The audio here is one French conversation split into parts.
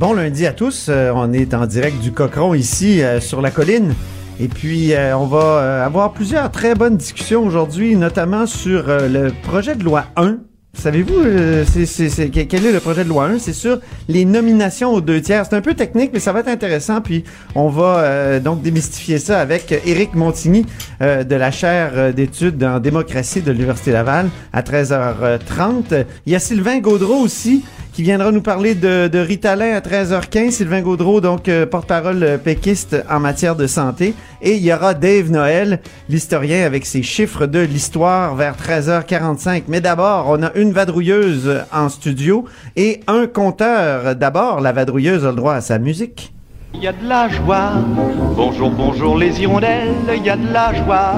Bon lundi à tous. Euh, on est en direct du Cochon ici euh, sur la colline. Et puis, euh, on va avoir plusieurs très bonnes discussions aujourd'hui, notamment sur le projet de loi 1. Savez-vous, quel est le projet de loi 1? C'est sur les nominations aux deux tiers. C'est un peu technique, mais ça va être intéressant. Puis, on va donc démystifier ça avec Éric Montigny de la chaire d'études en démocratie de l'Université Laval à 13h30. Il y a Sylvain Gaudreau aussi qui viendra nous parler de, Ritalin à 13h15. Sylvain Gaudreau, donc euh, porte-parole euh, péquiste en matière de santé. Et il y aura Dave Noël, l'historien avec ses chiffres de l'histoire vers 13h45. Mais d'abord, on a une vadrouilleuse en studio et un compteur. D'abord, la vadrouilleuse a le droit à sa musique. Il y a de la joie. Bonjour, bonjour les hirondelles. Il y a de la joie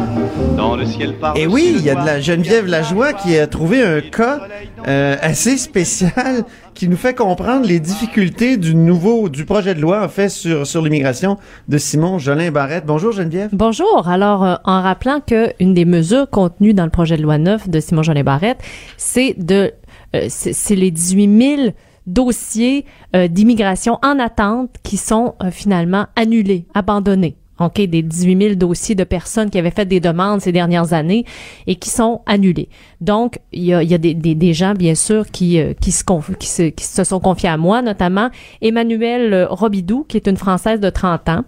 dans le ciel par Et oui, il y a de la Geneviève Lajoie qui a trouvé un cas euh, assez spécial qui nous fait comprendre les difficultés du nouveau du projet de loi en fait sur sur l'immigration de Simon Jolin Barrette. Bonjour Geneviève. Bonjour. Alors, euh, en rappelant que une des mesures contenues dans le projet de loi 9 de Simon Jolin Barrette, c'est de, euh, c'est c'est les 18 000 dossiers euh, d'immigration en attente qui sont euh, finalement annulés, abandonnés. OK, des 18 000 dossiers de personnes qui avaient fait des demandes ces dernières années et qui sont annulés. Donc, il y a, il y a des, des, des gens, bien sûr, qui, euh, qui, se qui, se, qui se sont confiés à moi, notamment Emmanuelle euh, Robidou, qui est une Française de 30 ans,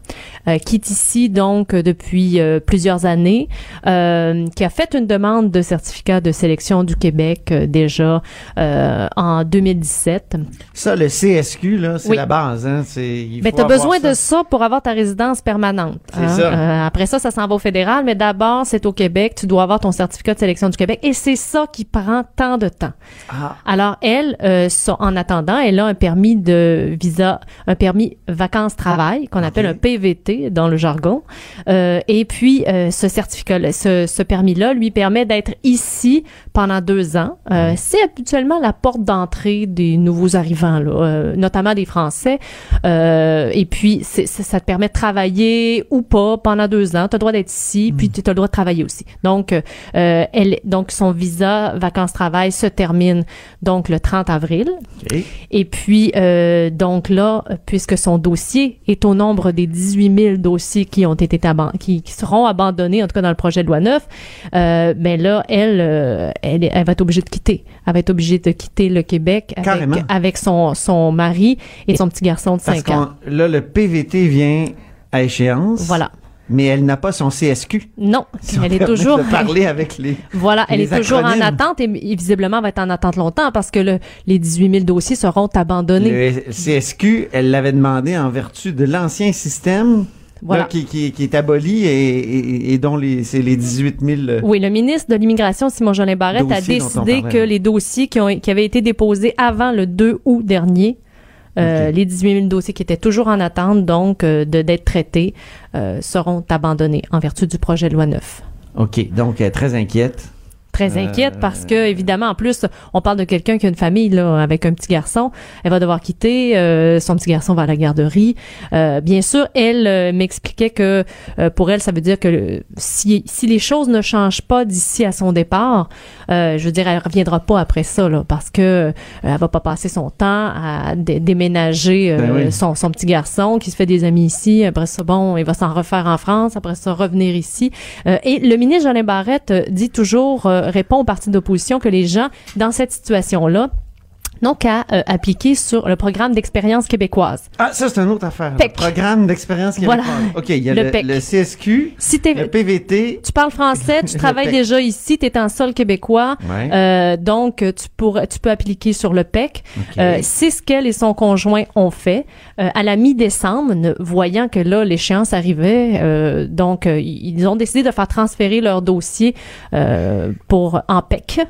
euh, qui est ici donc depuis euh, plusieurs années, euh, qui a fait une demande de certificat de sélection du Québec déjà en 2017. Ça le CSQ là, c'est Oui. la base hein, c'est il Mais tu as besoin ça. de ça pour avoir ta résidence permanente. C'est ça. Euh, après ça, ça s'en va au fédéral, mais d'abord, c'est au Québec. Tu dois avoir ton certificat de sélection du Québec et c'est ça qui prend tant de temps. Ah. Alors, elle, euh, en attendant, elle a un permis de visa, un permis vacances-travail qu'on appelle un PVT dans le jargon. Euh, et puis, euh, ce certificat, ce, ce permis-là lui permet d'être ici pendant deux ans. Euh, C'est habituellement la porte d'entrée des nouveaux arrivants, là, euh, notamment des Français. Euh, et puis, ça te permet de travailler ou pas pendant deux ans. Tu as le droit d'être ici, puis tu as le droit de travailler aussi. Donc, euh, elle, donc son visa vacances-travail se termine donc le 30 avril. Et puis, euh, donc là, puisque son dossier est au nombre des 18 000 dossiers qui ont été qui, qui seront abandonnés, en tout cas dans le projet de loi 9, euh, ben là, elle, euh, elle, va être obligée de quitter. Elle va être obligée de quitter le Québec avec, avec son, son mari et son petit garçon de Parce 5 ans. là le PVT vient à échéance. Voilà. Mais elle n'a pas son CSQ. Non, Si elle est toujours... de parler avec les Voilà, elle est toujours en attente et, et visiblement va être en attente longtemps parce que le, les 18 000 dossiers seront abandonnés. Le CSQ, elle l'avait demandé en vertu de l'ancien système Voilà. là, qui, qui, qui est aboli et, et, et dont les, c'est les 18 000. euh, Oui, le ministre de l'Immigration, Simon Jolin Barrette, a décidé que les dossiers qui, ont, qui avaient été déposés avant le 2 août dernier, euh, les 18 000 dossiers qui étaient toujours en attente, donc, euh, de, d'être traités, euh, seront abandonnés en vertu du projet de loi 9. OK, donc très inquiète. Très Euh, inquiète parce que, évidemment, en plus, on parle de quelqu'un qui a une famille, là, avec un petit garçon. Elle va devoir quitter, euh, son petit garçon va à la garderie. Euh, bien sûr, elle euh, m'expliquait que euh, pour elle, ça veut dire que si, si les choses ne changent pas d'ici à son départ, euh, je veux dire, elle reviendra pas après ça, là, parce que elle va pas passer son temps à dé- déménager euh, Ben oui. son, son petit garçon qui se fait des amis ici. Après ça, bon, il va s'en refaire en France. Après ça, revenir ici. Euh, et le ministre Jolin Barrette dit toujours, euh, répond aux partis d'opposition que les gens, dans cette situation-là, n'ont qu'à euh, appliquer sur le programme d'expérience québécoise. Ah, ça, c'est une autre affaire. Le PEC. programme d'expérience Voilà. québécoise. OK, il y a Le le, PEC. le CSQ, Si le PVT. tu parles français, tu Le travailles PEC. déjà ici, tu es en sol québécois, Ouais. euh, donc tu, pourrais, tu peux appliquer sur le PEC. Euh, c'est ce qu'elle et son conjoint ont fait. À la mi-décembre, voyant que là, l'échéance arrivait, donc ils ont décidé de faire transférer leur dossier pour en PEC.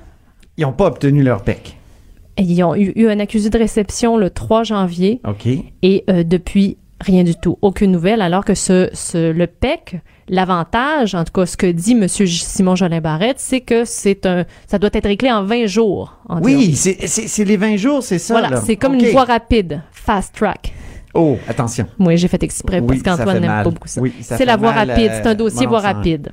Ils n'ont pas obtenu leur PEC. Ils ont eu, eu un accusé de réception le 3 janvier OK. et euh, depuis Rien du tout, aucune nouvelle, alors que ce, ce le PEC, l'avantage, en tout cas ce que dit M. Simon Jolin Barrette, c'est que c'est un, ça doit être réglé en 20 jours. En Oui, c'est les 20 jours, c'est ça. voilà, là. c'est comme une voie rapide, fast track. Oh, attention. Moi, j'ai fait exprès Oui, parce qu'Antoine n'aime pas beaucoup ça. Oui, ça c'est la voie mal, rapide, euh, c'est un dossier mon voie rapide.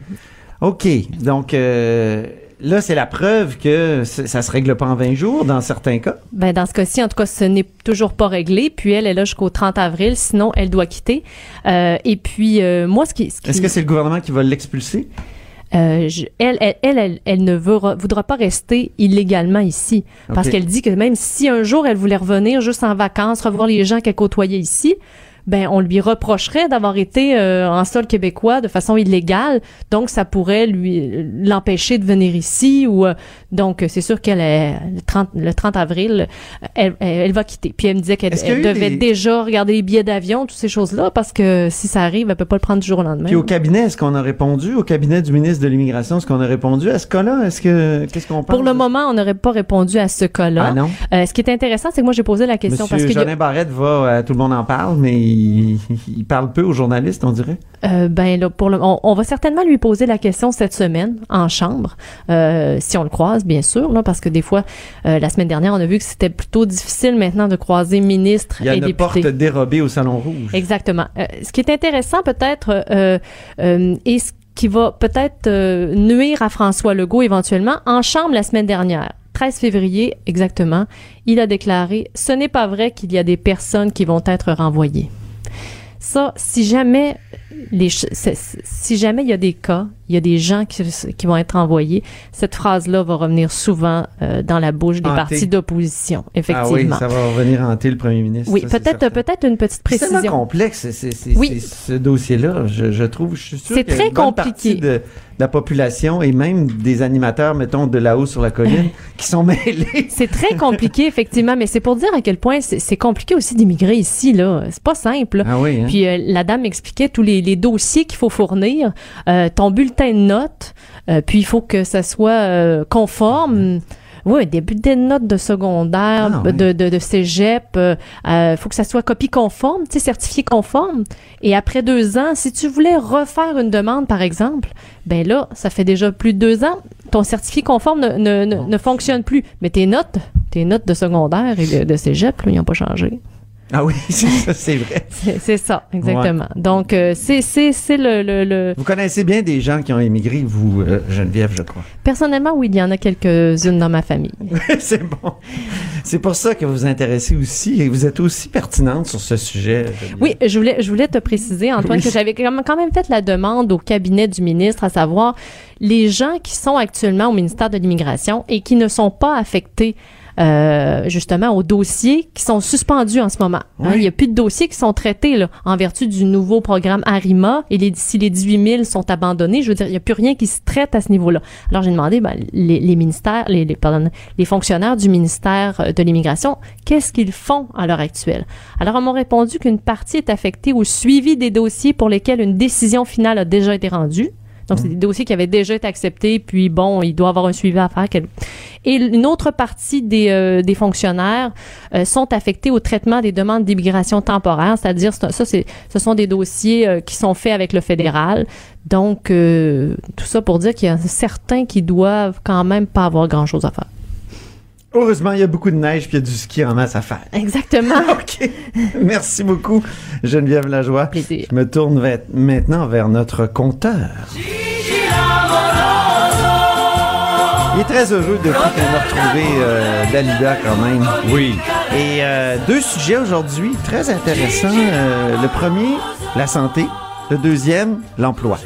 OK. Donc, euh, là, c'est la preuve que ça se règle pas en 20 jours dans certains cas. Ben, dans ce cas-ci, en tout cas, ce n'est toujours pas réglé. Puis elle est là jusqu'au 30 avril, sinon elle doit quitter. Euh, et puis euh, moi, ce qui, qui Est-ce que c'est le gouvernement qui va l'expulser? Euh, je- elle, elle, elle, ne veut- voudra pas rester illégalement ici. Parce qu'elle dit que même si un jour elle voulait revenir juste en vacances, revoir les gens qu'elle côtoyait ici, ben on lui reprocherait d'avoir été euh, en sol québécois de façon illégale. Donc ça pourrait lui l'empêcher de venir ici ou euh, donc c'est sûr qu'elle est le 30 le 30 avril elle, elle, elle va quitter. Puis elle me disait qu'elle devait des- déjà regarder les billets d'avion, toutes ces choses-là parce que si ça arrive, elle peut pas le prendre du jour au lendemain. Puis au cabinet, est-ce qu'on a répondu? Au cabinet du ministre de l'Immigration, est-ce qu'on a répondu à ce cas-là? Est-ce que, qu'est-ce qu'on? Pour le de- moment, on n'aurait pas répondu à ce cas-là. Ah non? Euh, ce qui est intéressant, c'est que moi, j'ai posé la question parce que Barrette va, euh, tout le monde en parle, mais il, il parle peu aux journalistes, on dirait? euh, ben là, pour le, on, on va certainement lui poser la question cette semaine en chambre, euh, si on le croise, bien sûr, là, parce que des fois, euh, la semaine dernière, on a vu que c'était plutôt difficile maintenant de croiser ministres Il y a et une députés. porte dérobée au Salon Rouge. Exactement. Euh, ce qui est intéressant peut-être et ce qui va peut-être nuire à François Legault éventuellement, en chambre la semaine dernière, 13 février exactement, il a déclaré ce n'est pas vrai qu'il y a des personnes qui vont être renvoyées. Ça, si jamais les si jamais il y a des cas, il y a des gens qui, qui vont être envoyés, cette phrase-là va revenir souvent euh, dans la bouche des partis d'opposition, Ah oui, effectivement. ça va revenir hanter le premier ministre. oui, peut-être peut-être une petite précision. complexe, c'est- c'est- c'est- Oui. ce dossier-là, je, je trouve. Je suis sûr C'est très compliqué. de la population et même des animateurs, mettons, de là-haut sur la colline, qui sont mêlés. C'est très compliqué, effectivement, mais c'est pour dire à quel point c'est compliqué aussi d'immigrer ici, là. C'est pas simple. Ah oui, hein? Puis euh, la dame expliquait tous les, les dossiers qu'il faut fournir, euh, ton bulletin de notes, euh, puis il faut que ça soit conforme. Oui, des bulletins de notes de secondaire, Ah, oui. de, de, de cégep, euh, euh, faut que ça soit copie conforme, tu sais, certifié conforme. Et après deux ans, si tu voulais refaire une demande, par exemple, ben là, ça fait déjà plus de deux ans, ton certifié conforme ne, ne, ne, ne fonctionne plus. Mais tes notes, tes notes de secondaire et de, de cégep, là, ils n'ont pas changé. Ah oui, c'est vrai. C'est ça, exactement. Donc, euh, c'est le, le, le... Vous connaissez bien des gens qui ont émigré, vous, euh, Geneviève, je crois. Personnellement, oui, il y en a quelques-unes dans ma famille. c'est bon. C'est pour ça que vous vous intéressez aussi et vous êtes aussi pertinente sur ce sujet. Geneviève. Oui, je voulais, je voulais te préciser, Antoine, Oui. que j'avais quand même fait la demande au cabinet du ministre, à savoir les gens qui sont actuellement au ministère de l'Immigration et qui ne sont pas affectés euh, justement aux dossiers qui sont suspendus en ce moment. Hein, il n'y a plus de dossiers qui sont traités là, en vertu du nouveau programme ARIMA et les, si les 18 000 sont abandonnés, je veux dire, il n'y a plus rien qui se traite à ce niveau-là. Alors j'ai demandé, ben, les, les ministères, les, les, pardon, les fonctionnaires du ministère de l'Immigration, qu'est-ce qu'ils font à l'heure actuelle? Alors, on m'a répondu qu'une partie est affectée au suivi des dossiers pour lesquels une décision finale a déjà été rendue. Donc, c'est des dossiers qui avaient déjà été acceptés, puis bon, il doit avoir un suivi à faire. Et une autre partie des, euh, des fonctionnaires euh, sont affectés au traitement des demandes d'immigration temporaire, c'est-à-dire, ça, c'est, ce sont des dossiers euh, qui sont faits avec le fédéral. Donc, tout ça pour dire qu'il y a certains qui doivent quand même pas avoir grand-chose à faire. Heureusement, il y a beaucoup de neige puis il y a du ski en masse à faire. Exactement. OK. Merci beaucoup, Geneviève Lajoie. Plaisir. Je me tourne vers- maintenant vers notre compteur. Il est très heureux depuis qu'on a retrouvé euh, Dalida quand même. Oui. Et euh, deux sujets aujourd'hui très intéressants. Euh, le premier, la santé. Le deuxième, l'emploi.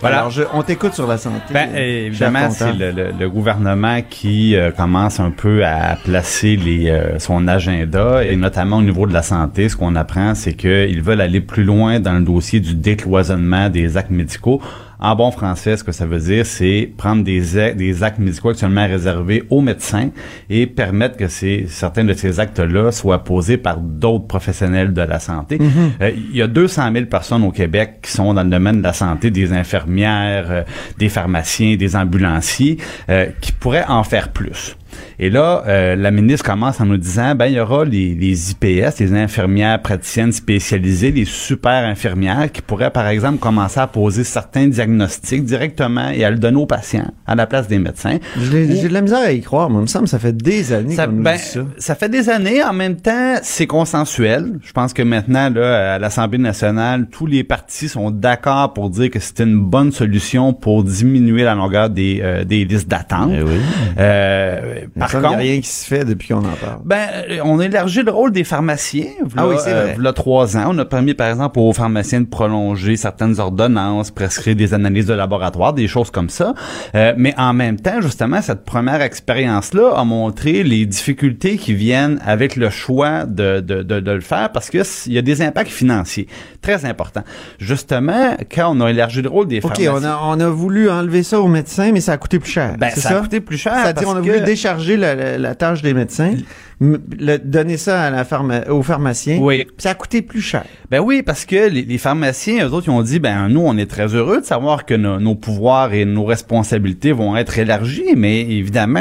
Voilà. Alors, je- on t'écoute sur la santé. Ben, euh, évidemment, c'est compteur. le, le- le gouvernement qui euh, commence un peu à placer les, euh, son agenda, et notamment au niveau de la santé. Ce qu'on apprend, c'est qu'ils veulent aller plus loin dans le dossier du décloisonnement des actes médicaux. En bon français, ce que ça veut dire, c'est prendre des, a- des actes médicaux actuellement réservés aux médecins et permettre que ces, certains de ces actes-là soient posés par d'autres professionnels de la santé. Euh, Il y a 200 000 personnes au Québec qui sont dans le domaine de la santé, des infirmières, euh, des pharmaciens, des ambulanciers, euh, qui pourraient en faire plus. Et là, euh, la ministre commence en nous disant, ben il y aura les, les IPS, les infirmières praticiennes spécialisées, les super infirmières qui pourraient, par exemple, commencer à poser certains diagnostics directement et à le donner aux patients à la place des médecins. J'ai de la misère à y croire, moi. Il me semble que ça fait des années Ça, ben, dit ça. ça fait des années. En même temps, c'est consensuel. Je pense que maintenant, là, à l'Assemblée nationale, tous les partis sont d'accord pour dire que c'est une bonne solution pour diminuer la longueur des, euh, des listes d'attente. Eh oui. Euh, par qu'il y a contre, rien qui se fait depuis qu'on en parle. ben, euh, on a élargi le rôle des pharmaciens. Ah oui, c'est vrai. A trois ans, on a permis, par exemple, aux pharmaciens de prolonger certaines ordonnances, prescrire des analyses de laboratoire, des choses comme ça. Euh, mais en même temps, justement, cette première expérience-là a montré les difficultés qui viennent avec le choix de, de, de, de le faire parce que s- il y a des impacts financiers très importants. Justement, quand on a élargi le rôle des OK, pharmaciens... on a, on a voulu enlever ça aux médecins, mais ça a coûté plus cher. Ben, c'est ça a coûté plus cher C'est-à-dire, on a voulu que- décharger la, tâche des médecins, le- donner ça à la pharma- aux pharmaciens. Oui. Ça a coûté plus cher. Ben oui, parce que les, les pharmaciens, eux autres, ils ont dit, ben nous, on est très heureux de savoir que nos, nos pouvoirs et nos responsabilités vont être élargis, mais évidemment,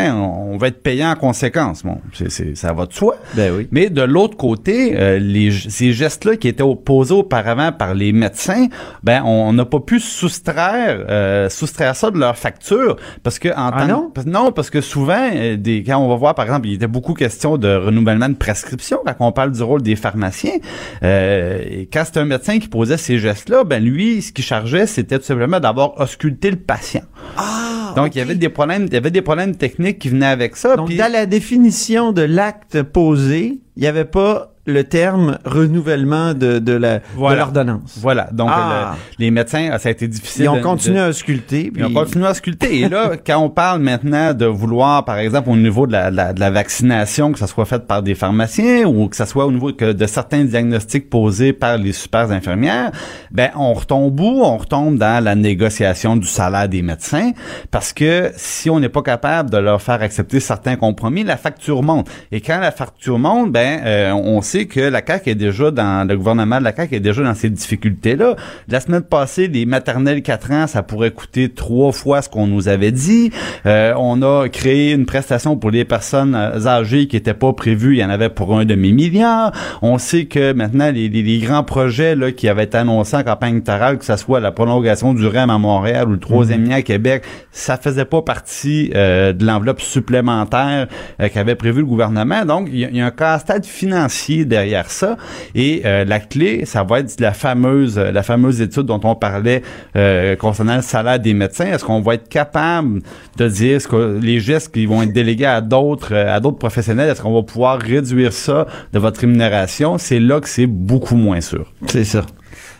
on, on va être payé en conséquence. Bon, c'est, ça va de soi. Ben oui. Mais de l'autre côté, euh, les, ces gestes-là qui étaient posés auparavant par les médecins, ben on n'a pas pu soustraire euh, soustraire ça de leur facture parce que en Ah tant- non? non parce que souvent euh, des quand on va voir par exemple il était beaucoup question de renouvellement de prescription. Quand on parle du rôle des pharmaciens euh, et quand c'est un médecin qui posait ces gestes-là ben lui ce qu'il chargeait c'était tout simplement d'avoir ausculté le patient. Ah, donc il y avait des problèmes il y avait des problèmes techniques qui venaient avec ça Donc, dans la définition de l'acte posé, il n'y avait pas le terme renouvellement de, de la- de l'ordonnance. Voilà. Donc, Ah. le- les médecins, ça a été difficile. Ils ont continué de- à sculpter. Ils ont continué à sculpter. Et là, quand on parle maintenant de vouloir, par exemple, au niveau de la, de la, de la vaccination, que ça soit fait par des pharmaciens ou que ça soit au niveau que de certains diagnostics posés par les super infirmières, ben on retombe où? On retombe dans la négociation du salaire des médecins parce que si on n'est pas capable de leur faire accepter certains compromis, la facture monte. Et quand la facture monte, ben euh, on sait que la CAQ est déjà dans le gouvernement de la CAQ est déjà dans ces difficultés-là. La semaine passée, les maternelles 4 ans, ça pourrait coûter trois fois ce qu'on nous avait dit. Euh, on a créé une prestation pour les personnes euh, âgées qui n'était pas prévue. Il y en avait pour un demi-milliard. On sait que maintenant, les, les- les grands projets là, qui avaient été annoncés en campagne électorale, que ce soit la prolongation du REM à Montréal ou le troisième lien à Québec, ça faisait pas partie euh, de l'enveloppe supplémentaire euh, qu'avait prévu le gouvernement. Donc, il y, y a un casse-tête financier derrière ça. Et euh, la clé, ça va être la fameuse, la fameuse étude dont on parlait euh, concernant le salaire des médecins. Est-ce qu'on va être capable de dire que les gestes qui vont être délégués à d'autres, euh, à d'autres professionnels, est-ce qu'on va pouvoir réduire ça de votre rémunération? C'est là que c'est beaucoup moins sûr. C'est ça.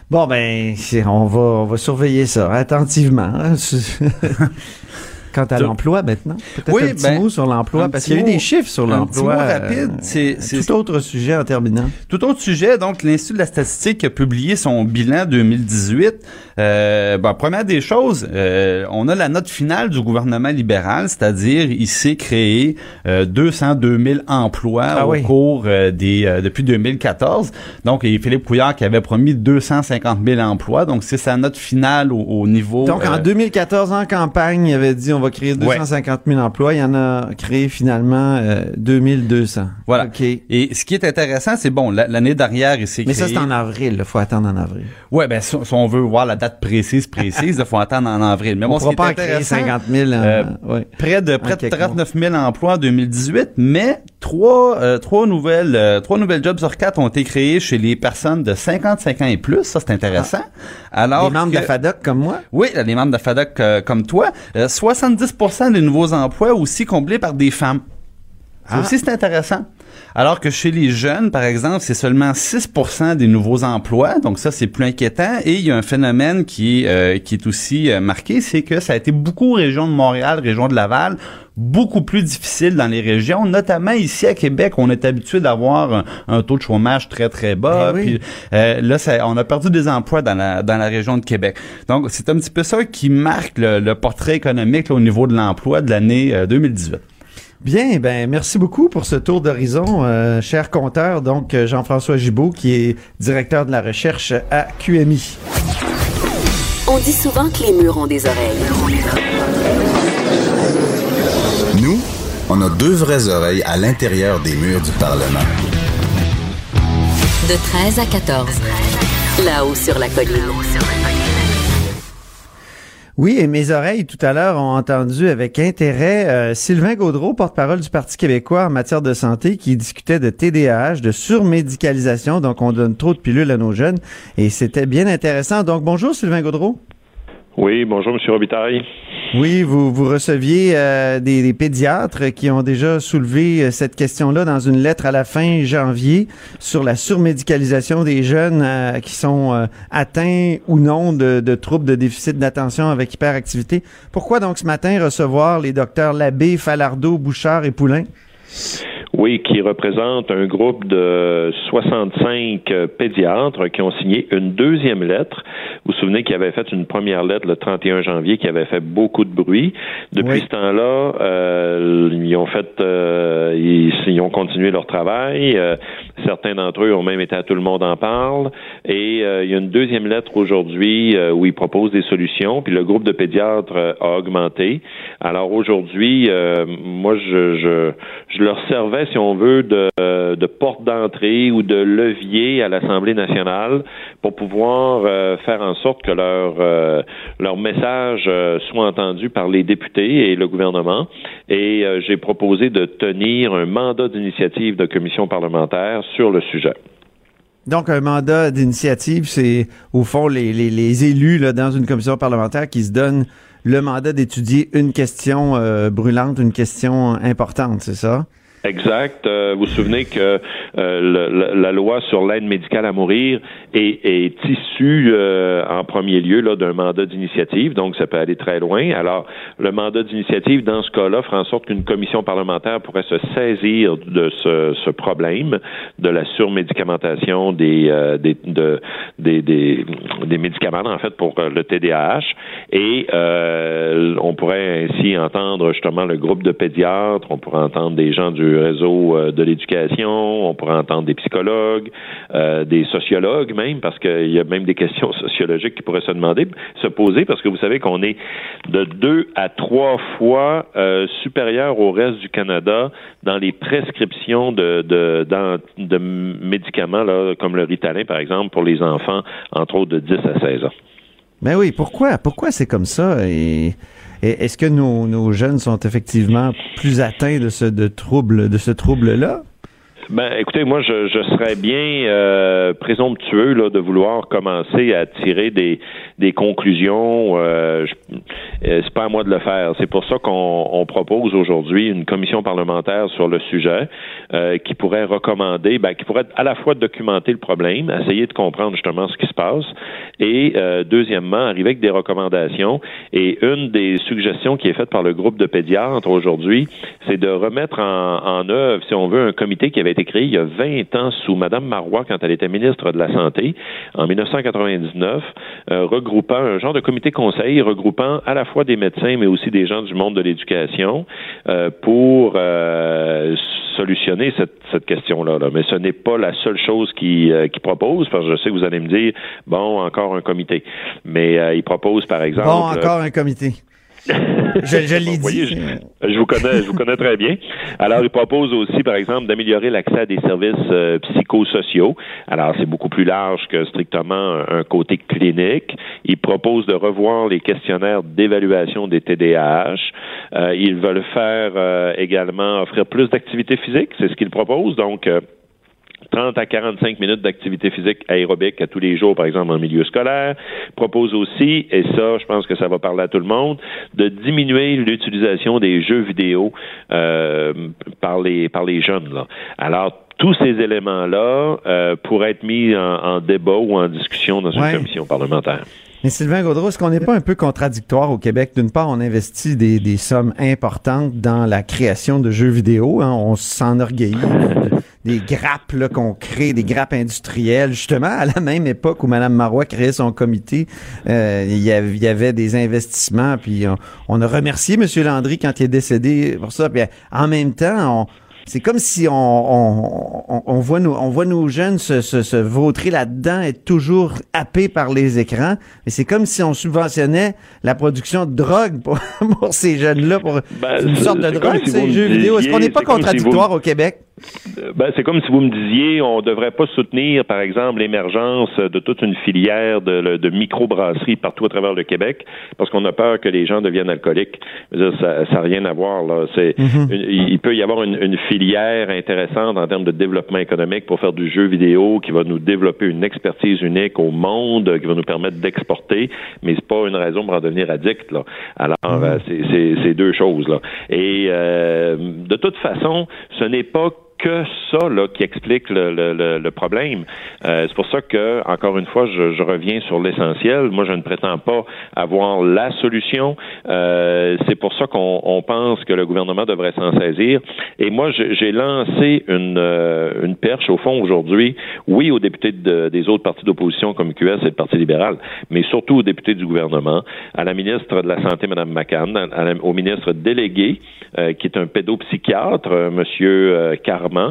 Bon, ben, on va, on va surveiller ça attentivement. Quant à l'emploi maintenant, peut-être Oui, un petit ben, mot sur l'emploi, parce qu'il y a eu des chiffres sur un l'emploi. petit mot rapide, euh, c'est- tout autre sujet en terminant. Tout autre sujet, donc l'Institut de la statistique a publié son bilan 2018. Euh, bon, première des choses, euh, on a la note finale du gouvernement libéral, c'est-à-dire il s'est créé euh, 202 000 emplois Ah au oui. cours euh, des euh, depuis 2014. Donc et Philippe Couillard qui avait promis 250 000 emplois, donc c'est sa note finale au, au niveau. Donc, en euh, 2014, en campagne, il avait dit on va créer 250 000 emplois. Il y en a créé finalement euh, 2200. Voilà. OK. Et ce qui est intéressant, c'est bon, la- l'année dernière, il s'est Mais créé. ça, c'est en avril. Il faut attendre en avril. Ouais, ben si, on veut voir la date précise, précise, il faut attendre en avril. Mais On bon, ne ce qui pourra est pas créer intéressant, 50 000. en- euh, ouais. près de près de quelques 39 000 emplois en 2018, mais trois euh, trois nouvelles euh, trois nouvelles jobs sur quatre ont été créés chez les personnes de 55 ans et plus. Ça c'est intéressant. Alors Les membres que- de FADOC comme moi? oui, les membres de FADOC euh, comme toi, euh, 70% des nouveaux emplois aussi comblés par des femmes. Ça Ah. aussi, c'est intéressant. Alors que chez les jeunes, par exemple, c'est seulement 6% des nouveaux emplois, donc ça, c'est plus inquiétant. Et il y a un phénomène qui, est, euh, qui est aussi euh, marqué, c'est que ça a été beaucoup région de Montréal, région de Laval, beaucoup plus difficile dans les régions, notamment ici à Québec, on est habitué d'avoir un, un taux de chômage très très bas. Ben oui. puis, euh, là, ça, on a perdu des emplois dans la dans la région de Québec. Donc, c'est un petit peu ça qui marque le, le portrait économique là, au niveau de l'emploi de l'année euh, 2018. Bien, ben merci beaucoup pour ce tour d'horizon, euh, cher compteur. Donc, euh, Jean-François Gibault, qui est directeur de la recherche à QMI. On dit souvent que les murs ont des oreilles. Nous, on on a deux vraies oreilles à l'intérieur des murs du Parlement. De 13 à 14. Là-haut sur la colline. Oui, et mes oreilles tout à l'heure ont entendu avec intérêt euh, Sylvain Gaudreau, porte-parole du Parti québécois en matière de santé, qui discutait de TDAH, de surmédicalisation, donc on donne trop de pilules à nos jeunes, et c'était bien intéressant. Donc bonjour Sylvain Gaudreau. Oui, bonjour M. Robitaille. Oui, vous, receviez euh, des, pédiatres qui ont déjà soulevé euh, cette question-là dans une lettre à la fin janvier sur la surmédicalisation des jeunes euh, qui sont atteints ou non de, de troubles de déficit d'attention avec hyperactivité. Pourquoi donc ce matin recevoir les docteurs Labbé, Falardeau, Bouchard et Poulain? Oui, qui représente un groupe de 65 pédiatres qui ont signé une deuxième lettre. Vous vous souvenez qu'ils avaient fait une première lettre le 31 janvier qui avait fait beaucoup de bruit. Depuis Oui. ce temps-là, euh, ils ont fait, euh, ils, ils ont continué leur travail. Euh, certains d'entre eux ont même été à tout le monde en parle. Et euh, il y a une deuxième lettre aujourd'hui euh, où ils proposent des solutions. Puis le groupe de pédiatres euh, a augmenté. Alors aujourd'hui, euh, moi, je, je, je leur servais, si on veut, de, de porte d'entrée ou de levier à l'Assemblée nationale pour pouvoir faire en sorte que leur, leur message soit entendu par les députés et le gouvernement. Et j'ai proposé de tenir un mandat d'initiative de commission parlementaire sur le sujet. Donc, un mandat d'initiative, c'est au fond les, les, les élus là, dans une commission parlementaire qui se donnent le mandat d'étudier une question euh, brûlante, une question importante, c'est ça? Exact. Euh, vous vous souvenez que euh, le- la, la loi sur l'aide médicale à mourir est, est issue euh, en premier lieu là d'un mandat d'initiative, donc ça peut aller très loin. Alors, le mandat d'initiative dans ce cas-là fera en sorte qu'une commission parlementaire pourrait se saisir de ce, ce problème de la surmédicamentation des euh, des, de- des, des des médicaments en fait pour euh, le TDAH et euh, on pourrait ainsi entendre justement le groupe de pédiatres, on pourrait entendre des gens du réseau euh, de l'éducation, on pourrait entendre des psychologues, euh, des sociologues même, parce qu'il y a même des questions sociologiques qui pourraient se demander, se poser, parce que vous savez qu'on est de deux à trois fois euh, supérieur au reste du Canada dans les prescriptions de, médicaments là, comme le Ritalin, par exemple, pour les enfants, entre autres de 10 à 16 ans. Ben oui, pourquoi? Pourquoi c'est comme ça? Et, est-ce que nos, jeunes sont effectivement plus atteints de ce trouble, de ce trouble-là? Ben, écoutez, moi, je, je serais bien euh, présomptueux là, de vouloir commencer à tirer des, des conclusions. Euh, euh, c'est pas à moi de le faire. C'est pour ça qu'on on propose aujourd'hui une commission parlementaire sur le sujet euh, qui pourrait recommander, ben, qui pourrait à la fois documenter le problème, essayer de comprendre justement ce qui se passe, et euh, deuxièmement, arriver avec des recommandations. Et une des suggestions qui est faite par le groupe de pédiatres aujourd'hui, c'est de remettre en, en œuvre, si on veut, un comité qui avait été créé il y a 20 ans sous Mme Marois quand elle était ministre de la Santé en 1999, euh, regroupant un genre de comité conseil regroupant à la fois des médecins mais aussi des gens du monde de l'éducation euh, pour euh, solutionner cette, cette question-là. là. Mais ce n'est pas la seule chose qu'il euh, qu'il propose, parce que je sais que vous allez me dire, bon, encore un comité. Mais euh, il propose, par exemple... Bon, encore un comité. Je, je l'ai voyez, dit. je, je vous connais, je vous connais très bien. Alors, il propose aussi, par exemple, d'améliorer l'accès à des services euh, psychosociaux. Alors, c'est beaucoup plus large que strictement un, un côté clinique. Il propose de revoir les questionnaires d'évaluation des TDAH. Euh, ils veulent faire euh, également offrir plus d'activité physique, c'est ce qu'ils proposent. Donc, euh, 30 à 45 minutes d'activité physique aérobique à tous les jours, par exemple en milieu scolaire. Propose aussi, et ça, je pense que ça va parler à tout le monde, de diminuer l'utilisation des jeux vidéo euh, par les par les jeunes. Là. Alors tous ces éléments-là euh, pourraient être mis en, en, débat ou en discussion dans Ouais. une commission parlementaire. Mais Sylvain Gaudreau, est-ce qu'on n'est pas un peu contradictoire au Québec? D'une part, on investit des, des sommes importantes dans la création de jeux vidéo. hein. on s'enorgueillit des grappes là, qu'on crée, des grappes industrielles. Justement, à la même époque où Mme Marois créait son comité, euh, il, y avait, il y avait des investissements. Puis on, on a remercié M. Landry quand il est décédé pour ça. Puis en même temps, on c'est comme si on, on, on, on voit nos, on voit nos jeunes se, se, se vautrer là-dedans, être toujours happés par les écrans. Et c'est comme si on subventionnait la production de drogue pour, pour ces jeunes-là, pour Ben, une sorte de drogue, ces jeux vidéo. Est-ce qu'on n'est pas si contradictoire vous- au Québec? Euh, Ben, c'est comme si vous me disiez, on ne devrait pas soutenir, par exemple, l'émergence de toute une filière de, de microbrasseries partout à travers le Québec, parce qu'on a peur que les gens deviennent alcooliques. Dire, ça n'a rien à voir. Là. C'est, Mhm. une- il peut y avoir une, une filière intéressante en termes de développement économique pour faire du jeu vidéo qui va nous développer une expertise unique au monde, qui va nous permettre d'exporter, mais c'est pas une raison pour en devenir addict. Là. Alors, c'est, c'est, c'est deux choses. Là. Et euh, de toute façon, ce n'est pas que ça là, qui explique le, le, le, problème. Euh, c'est pour ça que, encore une fois, je, je reviens sur l'essentiel. Moi, je ne prétends pas avoir la solution. Euh, c'est pour ça qu'on on pense que le gouvernement devrait s'en saisir. Et moi, j'ai lancé une, euh, une perche, au fond, aujourd'hui, oui, aux députés de- des autres partis d'opposition comme QS et le Parti libéral, mais surtout aux députés du gouvernement, à la ministre de la Santé, Mme McCann, à la- au ministre délégué, euh, qui est un pédopsychiatre, euh, Monsieur euh,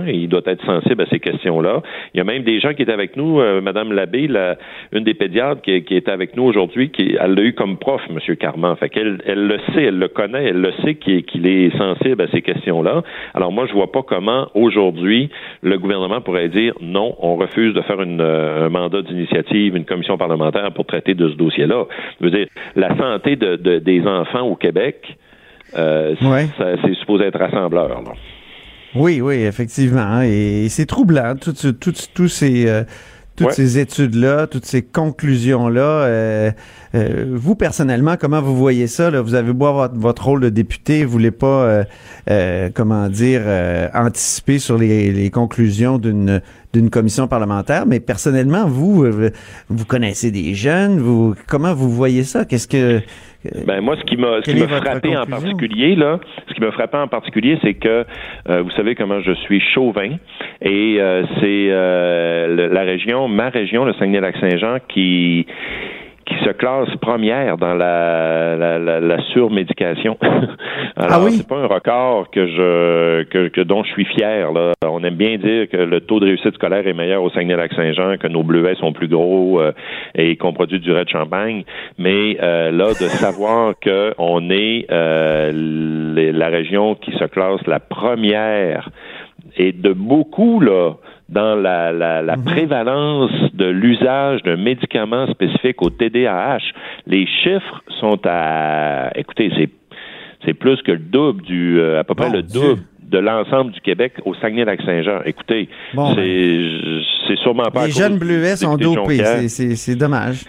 Et il doit être sensible à ces questions-là. Il y a même des gens qui étaient avec nous, euh, Mme Labbé, la, une des pédiatres qui, qui est avec nous aujourd'hui, qui elle l'a eu comme prof, Monsieur Carman. Fait qu'elle elle le sait, elle le connaît, elle le sait qu'il est, qu'il est sensible à ces questions-là. Alors moi, je vois pas comment aujourd'hui le gouvernement pourrait dire non, on refuse de faire une, euh, un mandat d'initiative, une commission parlementaire pour traiter de ce dossier-là. Je veux dire, la santé de, de- des enfants au Québec, euh, Ouais. ça- c'est supposé être rassembleur. Là. Oui, oui, effectivement. Et c'est troublant, tout, ce- tout- tous ces, euh, toutes Ouais. ces études-là, toutes ces conclusions-là. Euh, euh, vous, personnellement, comment vous voyez ça? Là? Vous avez beau avoir votre rôle de député, vous voulez pas, euh, euh, comment dire, euh, anticiper sur les, les conclusions d'une d'une commission parlementaire, mais personnellement, vous, euh, vous connaissez des jeunes, vous, comment vous voyez ça? Qu'est-ce que... Ben moi, ce qui m'a ce qui m'a frappé en particulier là, ce qui m'a frappé en particulier, c'est que euh, vous savez comment je suis chauvin et euh, c'est euh, la région, ma région, le Saguenay-Lac-Saint-Jean, qui qui se classe première dans la, la, la, la surmédication. Alors, Ah oui? c'est pas un record que je que, que dont je suis fier. Là. On aime bien dire que le taux de réussite scolaire est meilleur au Saguenay-Lac-Saint-Jean, que nos bleuets sont plus gros euh, et qu'on produit du de champagne. Mais euh, là, de savoir que on est euh, les- la région qui se classe la première et de beaucoup là dans la, la, la prévalence de l'usage d'un médicament spécifique au TDAH. Les chiffres sont à écoutez, c'est c'est plus que le double du euh, à peu près le Dieu. double de l'ensemble du Québec au Saguenay-Lac-Saint-Jean. Écoutez, Bon, c'est c'est sûrement pas Les jeunes bleuets sont dopés, Jonquière. c'est- c'est c'est dommage.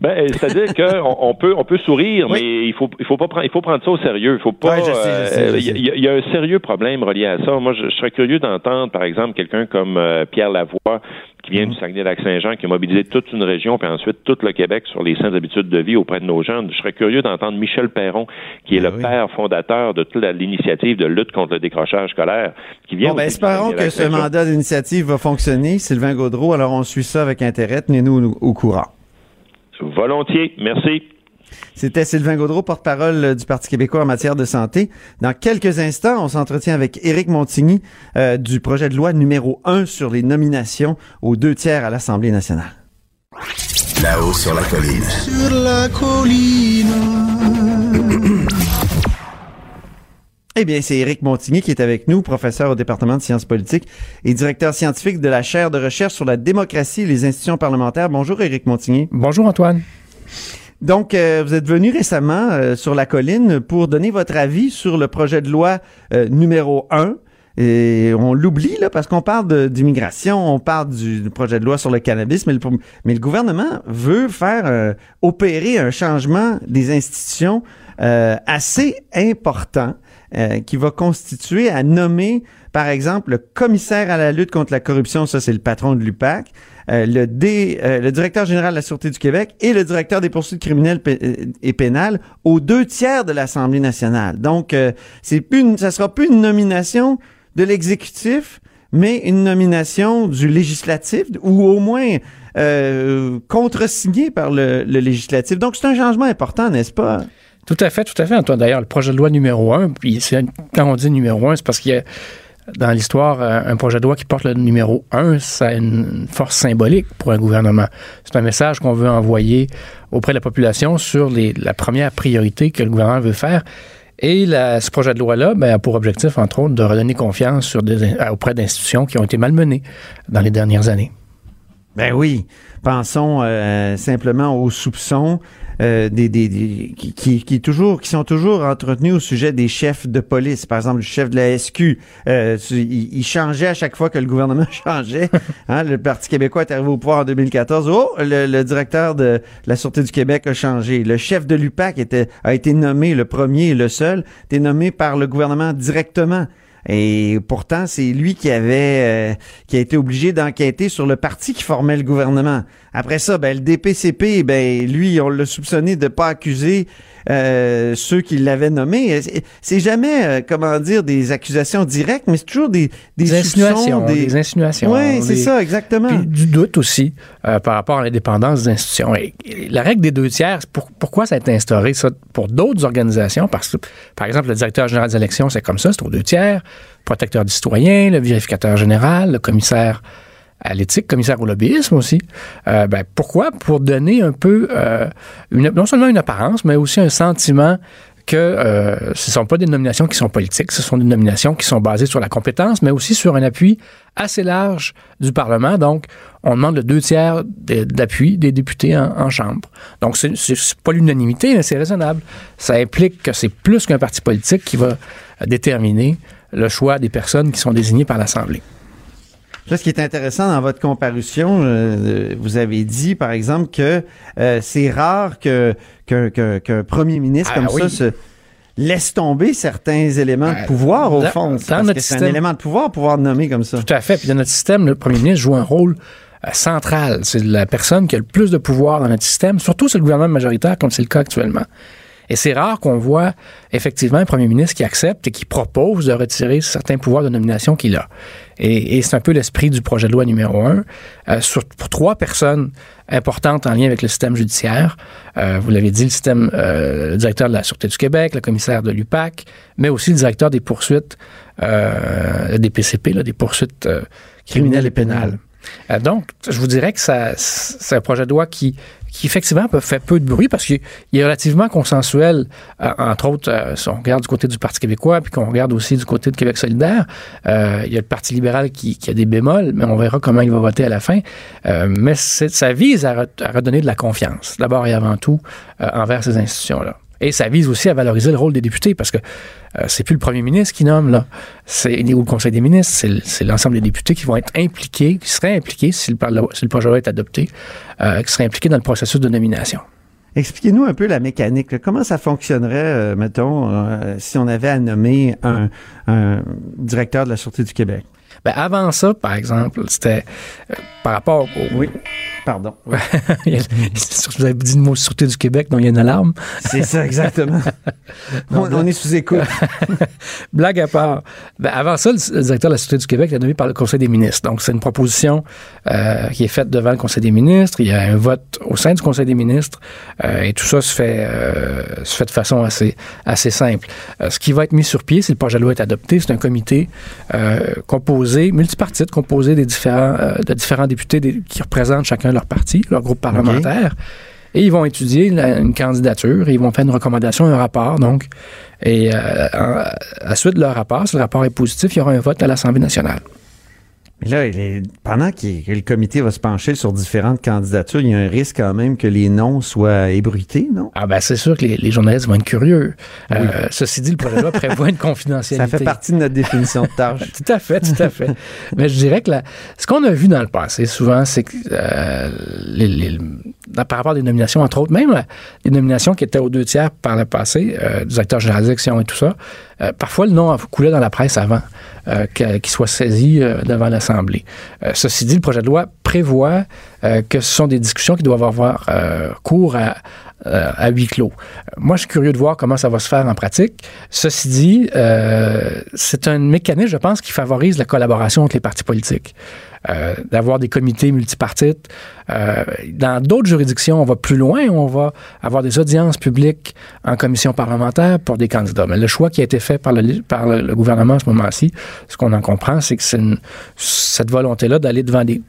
Ben, c'est-à-dire qu'on on peut on peut sourire, Oui. mais il faut il faut pas prendre il faut prendre ça au sérieux. Il faut pas. Ouais, je euh. Il y, a- il y a un sérieux problème relié à ça. Moi, je, je serais curieux d'entendre, par exemple, quelqu'un comme euh, Pierre Lavoie qui vient du Saguenay-Lac-Saint-Jean, qui a mobilisé toute une région, puis ensuite tout le Québec sur les saines habitudes de vie auprès de nos jeunes. Je serais curieux d'entendre Michel Perron, qui est Ben le oui. père fondateur de toute l'initiative de lutte contre le décrochage scolaire, qui vient Bon, ben, espérons que ce mandat d'initiative va fonctionner. Sylvain Gaudreau, alors on suit ça avec intérêt. Tenez-nous au courant. Volontiers. Merci. C'était Sylvain Gaudreau, porte-parole euh, du Parti québécois en matière de santé. Dans quelques instants, on s'entretient avec Éric Montigny euh, du projet de loi numéro 1 sur les nominations aux deux tiers à l'Assemblée nationale. Là-haut sur la colline. Sur la colline. Eh bien, c'est Éric Montigny qui est avec nous, professeur au département de sciences politiques et directeur scientifique de la chaire de recherche sur la démocratie et les institutions parlementaires. Bonjour, Éric Montigny. Bonjour Antoine. Donc, euh, vous êtes venu récemment euh, sur la colline pour donner votre avis sur le projet de loi euh, numéro 1. Et on l'oublie là parce qu'on parle d'immigration, on parle du, du projet de loi sur le cannabis, mais le, mais le gouvernement veut faire euh, opérer un changement des institutions euh, assez important euh, qui va constituer à nommer, par exemple, le commissaire à la lutte contre la corruption, ça c'est le patron de l'UPAC, euh, le, D, euh, le directeur général de la Sûreté du Québec et le directeur des poursuites criminelles euh, et pénales aux deux tiers de l'Assemblée nationale. Donc, euh, c'est plus ça sera plus une nomination de l'exécutif, mais une nomination du législatif ou au moins euh, contresignée par le, le législatif. Donc, c'est un changement important, n'est-ce pas? Tout à fait, tout à fait, Antoine. D'ailleurs, le projet de loi numéro un, puis quand on dit numéro un, c'est parce qu'il y a dans l'histoire, euh, un projet de loi qui porte le numéro 1, ça a une force symbolique pour un gouvernement. C'est un message qu'on veut envoyer auprès de la population sur la première priorité que le gouvernement veut faire. Et ce projet de loi-là ben, a pour objectif, entre autres, de redonner confiance auprès d'institutions qui ont été malmenées dans les dernières années. Ben oui. Pensons euh, simplement aux soupçons euh, des, des, des qui, qui, toujours, qui sont toujours entretenus au sujet des chefs de police. Par exemple, le chef de la SQ, euh, il, il, changeait à chaque fois que le gouvernement changeait. Hein, le Parti québécois est arrivé au pouvoir en 2014. Oh, le, le, directeur de la Sûreté du Québec a changé. Le chef de l'UPAC était, a été nommé, le premier et le seul, était nommé par le gouvernement directement. Et pourtant, c'est lui qui avait euh, qui a été obligé d'enquêter sur le parti qui formait le gouvernement. Après ça, ben le DPCP, ben lui, on l'a soupçonné de pas accuser euh, ceux qui l'avaient nommé. C'est jamais, euh, comment dire, des accusations directes, mais c'est toujours des, des, des insinuations. Des... des... insinuations. Oui, c'est ça, exactement. Puis du doute aussi euh, par rapport à l'indépendance des institutions. Et, la règle des deux tiers, pour, pourquoi ça a été instauré ça pour d'autres organisations? Parce que, par exemple, le directeur général des élections, c'est comme ça, c'est aux deux tiers. Protecteur du citoyen, le vérificateur général, le commissaire à l'éthique, commissaire au lobbyisme aussi. Euh, ben, pourquoi? Pour donner un peu, euh, non seulement une apparence, mais aussi un sentiment que euh, ce ne sont pas des nominations qui sont politiques, ce sont des nominations qui sont basées sur la compétence, mais aussi sur un appui assez large du Parlement. Donc, on demande le deux tiers d'appui des députés en, en Chambre. Donc, c'est pas l'unanimité, mais c'est raisonnable. Ça implique que c'est plus qu'un parti politique qui va déterminer le choix des personnes qui sont désignées par l'Assemblée. Là, ce qui est intéressant dans votre comparution, euh, vous avez dit, par exemple, que euh, c'est rare que qu'un qu qu premier ministre Ah, comme oui. ça se laisse tomber certains éléments de Euh, pouvoir, au dans- fond. C'est parce notre que c'est un élément de pouvoir, pouvoir nommer comme ça. Tout à fait. Puis dans notre système, le premier ministre joue un rôle euh, central. C'est la personne qui a le plus de pouvoir dans notre système, surtout c'est le gouvernement majoritaire, comme c'est le cas actuellement. Et c'est rare qu'on voit effectivement un premier ministre qui accepte et qui propose de retirer certains pouvoirs de nomination qu'il a. Et, c'est un peu l'esprit du projet de loi numéro un. Euh, pour trois personnes importantes en lien avec le système judiciaire, euh, vous l'avez dit, le système, euh, directeur de la Sûreté du Québec, le commissaire de l'UPAC, mais aussi le directeur des poursuites, des PCP, des poursuites criminelles et pénales. Donc, je vous dirais que c'est un projet de loi qui, qui effectivement peut fait peu de bruit parce qu'il est relativement consensuel, euh, entre autres, euh, si on regarde du côté du Parti québécois, puis qu'on regarde aussi du côté de Québec solidaire, euh, il y a le Parti libéral qui, a des bémols, mais on verra comment il va voter à la fin. Mais ça vise à, re- à redonner de la confiance, d'abord et avant tout, envers ces institutions-là. Et ça vise aussi à valoriser le rôle des députés parce que euh, c'est plus le premier ministre qui nomme, là. C'est, ou le conseil des ministres, c'est, l'ensemble des députés qui vont être impliqués, qui seraient impliqués si le, par- si le projet de loi est adopté, euh, qui seraient impliqués dans le processus de nomination. Expliquez-nous un peu la mécanique. là. Comment ça fonctionnerait, euh, mettons, euh, si on avait à nommer un, un directeur de la Sûreté du Québec? Ben, avant ça, par exemple, c'était euh, par rapport au. Oui. Pardon. A- Vous avez dit le mot Sûreté du Québec, donc il y a une alarme. C'est ça, exactement. on, on est sous écoute. Blague à part. Ben, avant ça, le, directeur de la Sûreté du Québec est nommé par le Conseil des ministres. Donc, c'est une proposition euh, qui est faite devant le Conseil des ministres. Il y a un vote au sein du Conseil des ministres. euh, et tout ça se fait, euh, se fait de façon assez, assez simple. Ce qui va être mis sur pied, si le projet de loi est adopté, c'est un comité composé, multipartite, composé des différents, de différents députés des- qui représentent chacun leur parti, leur groupe parlementaire. Et ils vont étudier la- une candidature et ils vont faire une recommandation, un rapport, donc. Et euh, en- à la suite de leur rapport, si le rapport est positif, il y aura un vote à l'Assemblée nationale. Mais là, il est- pendant que le comité va se pencher sur différentes candidatures, il y a un risque quand même que les noms soient ébruités, non? Ah ben c'est sûr que les, les journalistes vont être curieux. Euh, ceci dit, le projet de loi prévoit une Ça confidentialité. fait partie de notre définition de tâche. Tout à fait, tout à fait. Mais je dirais que la- ce qu'on a vu dans le passé, souvent, c'est que euh, les- par rapport à des nominations, entre autres, même là, les nominations qui étaient aux deux tiers par le passé, euh, du directeur général des élections et tout ça, euh, parfois le nom coulait dans la presse avant euh, qu'il soit saisi euh, devant l'Assemblée. Ceci dit, le projet de loi prévoit que ce sont des discussions qui doivent avoir cours à- euh, à huis clos. Moi, je suis curieux de voir comment ça va se faire en pratique. Ceci dit, euh, c'est un mécanisme, je pense, qui favorise la collaboration entre les partis politiques. Euh, d'avoir des comités multipartites. Dans d'autres juridictions, on va plus loin, on va avoir des audiences publiques en commission parlementaire pour des candidats. Mais le choix qui a été fait par le, par le, gouvernement à ce moment-ci, ce qu'on en comprend, c'est que c'est cette volonté-là d'aller devant des,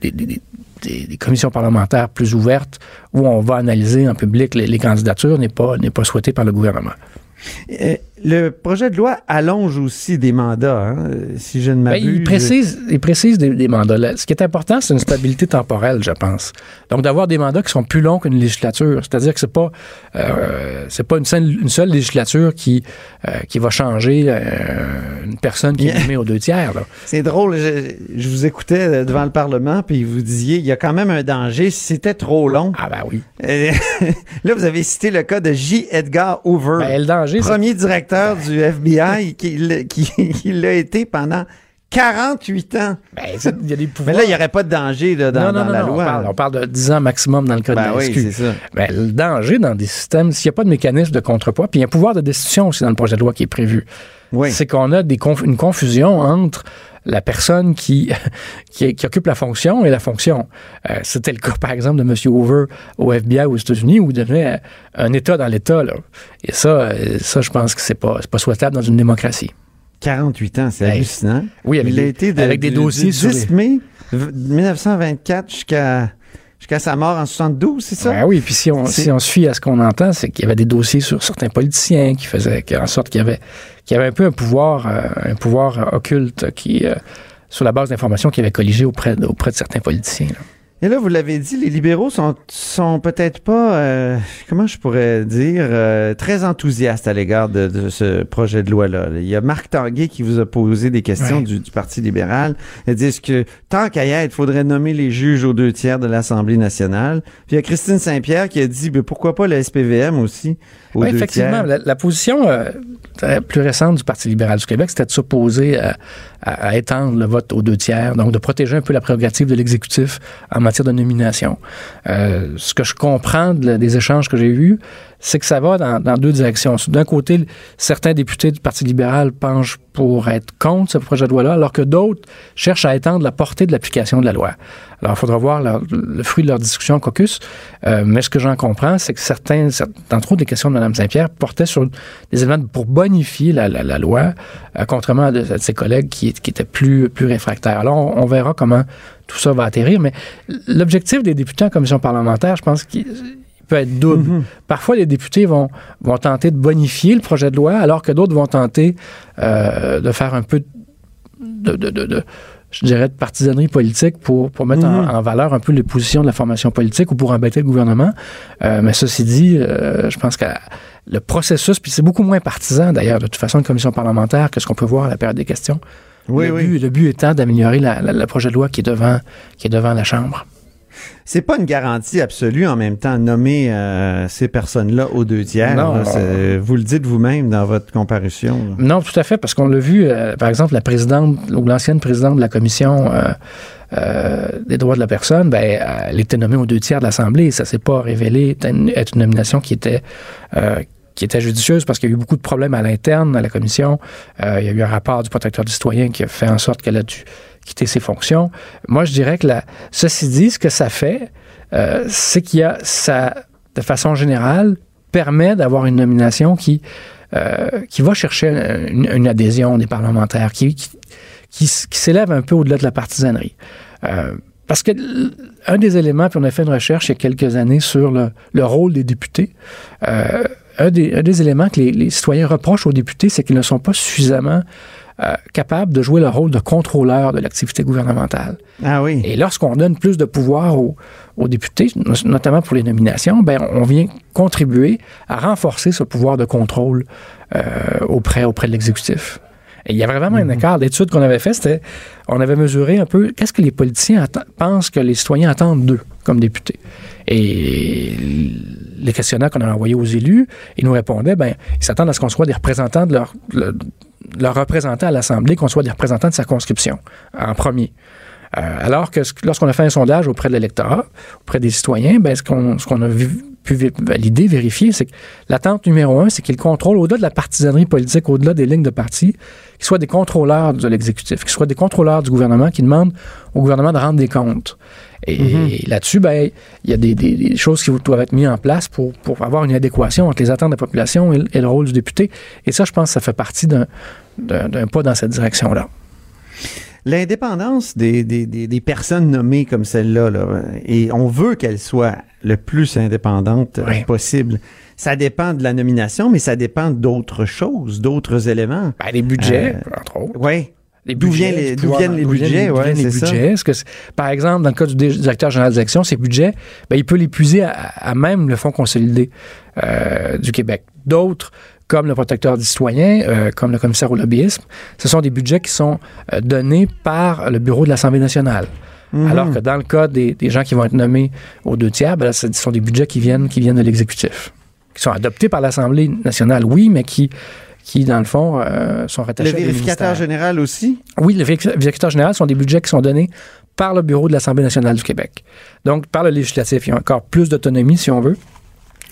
des, commissions parlementaires plus ouvertes où on va analyser en public les, candidatures n'est pas, pas souhaitée par le gouvernement. Euh, le projet de loi allonge aussi des mandats, hein, si je ne ben, m'abuse. il précise, il précise des, mandats. Ce qui est important, c'est une stabilité temporelle, je pense. Donc, d'avoir des mandats qui sont plus longs qu'une législature. C'est-à-dire que c'est pas, euh, c'est pas une seule, une seule législature qui, euh, qui va changer euh, une personne qui est nommée aux deux tiers. C'est drôle. Je, vous écoutais devant le Parlement, puis vous disiez, il y a quand même un danger si c'était trop long. Ah ben oui. là, vous avez cité le cas de J. Edgar Hoover. Ben, le danger, premier directeur du FBI qui, qui, l'a été pendant 48 ans. Ben, il y a des Mais là, il n'y aurait pas de danger dans, la loi. On parle, de 10 ans maximum dans le cas ben de la oui, ça. Ben, le danger dans des systèmes, s'il n'y a pas de mécanisme de contrepoids, puis il y a un pouvoir de destitution aussi dans le projet de loi qui est prévu, c'est qu'on a des une confusion entre la personne qui, qui, occupe la fonction et la fonction. Euh, c'était le cas, par exemple, de M. Hoover au FBI aux États-Unis, où il devenait un État dans l'État. Et ça, euh, ça, je pense que c'est pas, pas souhaitable dans une démocratie. 48 ans, c'est hallucinant. Oui, avec, il a été avec des dossiers 10 mai 1924 jusqu'à jusqu'à sa mort en 72, c'est ça? Ben oui, puis si on, si on se fie à ce qu'on entend, c'est qu'il y avait des dossiers sur certains politiciens qui faisaient en sorte qu'il y avait, qu'il y avait un peu un pouvoir, euh, un pouvoir occulte qui, euh, sur la base d'informations qui avait colligé auprès, auprès de certains politiciens. Et là, vous l'avez dit, les libéraux sont, sont peut-être pas, euh, comment je pourrais dire, euh, très enthousiastes à l'égard de, ce projet de loi-là. Il y a Marc Tanguay qui vous a posé des questions du, Parti libéral. Ils disent que tant qu'à y être, il faudrait nommer les juges aux deux tiers de l'Assemblée nationale. Puis il y a Christine Saint-Pierre qui a dit, ben, pourquoi pas le SPVM aussi aux oui, effectivement. La, position euh, plus récente du Parti libéral du Québec, c'était de s'opposer à, à, étendre le vote aux deux tiers, donc de protéger un peu la prérogative de l'exécutif en matière de nomination. Euh, ce que je comprends des échanges que j'ai eus, c'est que ça va dans, deux directions. D'un côté, certains députés du Parti libéral penchent pour être contre ce projet de loi-là, alors que d'autres cherchent à étendre la portée de l'application de la loi. Alors, il faudra voir le fruit de leur discussion caucus, euh, mais ce que j'en comprends, c'est que certains, entre autres, des questions de Mme Saint-Pierre portaient sur des éléments pour bonifier la, loi, euh, contrairement à, de, ses collègues qui, étaient plus, plus réfractaires. Alors, on, verra comment tout ça va atterrir, mais l'objectif des députés en commission parlementaire, je pense qu'il peut être double. Mm-hmm. Parfois, les députés vont, vont tenter de bonifier le projet de loi, alors que d'autres vont tenter euh, de faire un peu de, de, de, je dirais, de partisanerie politique pour, pour mettre en, mm-hmm. valeur un peu les positions de la formation politique ou pour embêter le gouvernement. Euh, mais ceci dit, euh, je pense que le processus, puis c'est beaucoup moins partisan d'ailleurs, de toute façon, une commission parlementaire que ce qu'on peut voir à la période des questions. Oui, le, oui. But, le but étant d'améliorer le projet de loi qui est devant, qui est devant la Chambre. C'est pas une garantie absolue en même temps nommer euh, ces personnes-là aux deux tiers. Non, vous le dites vous-même dans votre comparution. Non, tout à fait, parce qu'on l'a vu, euh, par exemple, la présidente ou l'ancienne présidente de la commission euh, des droits de la personne, ben, elle était nommée aux deux tiers de l'Assemblée. Ça s'est pas révélé être une nomination qui était qui était judicieuse parce qu'il y a eu beaucoup de problèmes à l'interne à la commission. il y a eu un rapport du protecteur du citoyen qui a fait en sorte qu'elle a dû quitter ses fonctions. Moi, je dirais que la, ceci dit, ce que ça fait, euh, c'est qu'il y a ça, de façon générale, permet d'avoir une nomination qui, euh, qui va chercher une, adhésion des parlementaires, qui, qui, s'élève un peu au-delà de la partisanerie. Euh, parce que un des éléments, puis on a fait une recherche il y a quelques années sur le, le rôle des députés. un, des, éléments que les citoyens reprochent aux députés, c'est qu'ils ne sont pas suffisamment euh, capable de jouer le rôle de contrôleur de l'activité gouvernementale. Ah oui. Et lorsqu'on donne plus de pouvoir aux, députés, notamment pour les nominations, ben on vient contribuer à renforcer ce pouvoir de contrôle euh, auprès, auprès de l'exécutif. Et il y avait vraiment un mhm. écart. L'étude qu'on avait fait, c'était, on avait mesuré un peu qu'est-ce que les politiciens pensent que les citoyens attendent d'eux comme députés. Et les questionnaires qu'on a envoyés aux élus, ils nous répondaient, ben, ils s'attendent à ce qu'on soit des représentants de leur, leur représenter à l'Assemblée qu'on soit des représentants de circonscription en premier. Euh, alors que lorsqu'on a fait un sondage auprès de l'électorat, auprès des citoyens, ben, ce qu'on a vu pu valider, vérifier, c'est que l'attente numéro un, c'est qu'il contrôle, au-delà de la partisanerie politique, au-delà des lignes de parti, qu'ils soient des contrôleurs de l'exécutif, qu'ils soient des contrôleurs du gouvernement qui demandent au gouvernement de rendre des comptes. Et, et là-dessus, ben, il y a des, des- des choses qui doivent être mises en place pour, pour avoir une adéquation entre les attentes de la population et, le- et le rôle du député. Et ça, je pense que ça fait partie d'un pas dans cette direction-là. L'indépendance des, des, des, des personnes nommées comme celle-là, là, et on veut qu'elle soit le plus indépendante euh, Oui. possible. Ça dépend de la nomination, mais ça dépend d'autres choses, d'autres éléments. Ben, les budgets, Euh, entre autres. Oui. Les D'où budgets, viennent les- pouvoir- viennent les budgets, d'où ouais, viennent les budgets? Est-ce que, c'est- par exemple, dans le cas du directeur général des élections, ces budgets, ben, il peut les puiser à, à même le Fonds consolidé euh, du Québec. D'autres, comme le protecteur du citoyen, euh, comme le commissaire au lobbyisme, ce sont des budgets qui sont euh, donnés par le bureau de l'Assemblée nationale. Mhm. Alors que dans le cas des, des gens qui vont être nommés aux deux tiers, ben là, ce sont des budgets qui viennent, qui viennent de l'exécutif, qui sont adoptés par l'Assemblée nationale, oui, mais qui, qui dans le fond, euh, sont Le rattachés des vérificateur général aussi? Oui, le vérific- vérificateur général sont des budgets qui sont donnés par le bureau de l'Assemblée nationale du Québec. Donc, par le législatif, il y a encore plus d'autonomie, si on veut,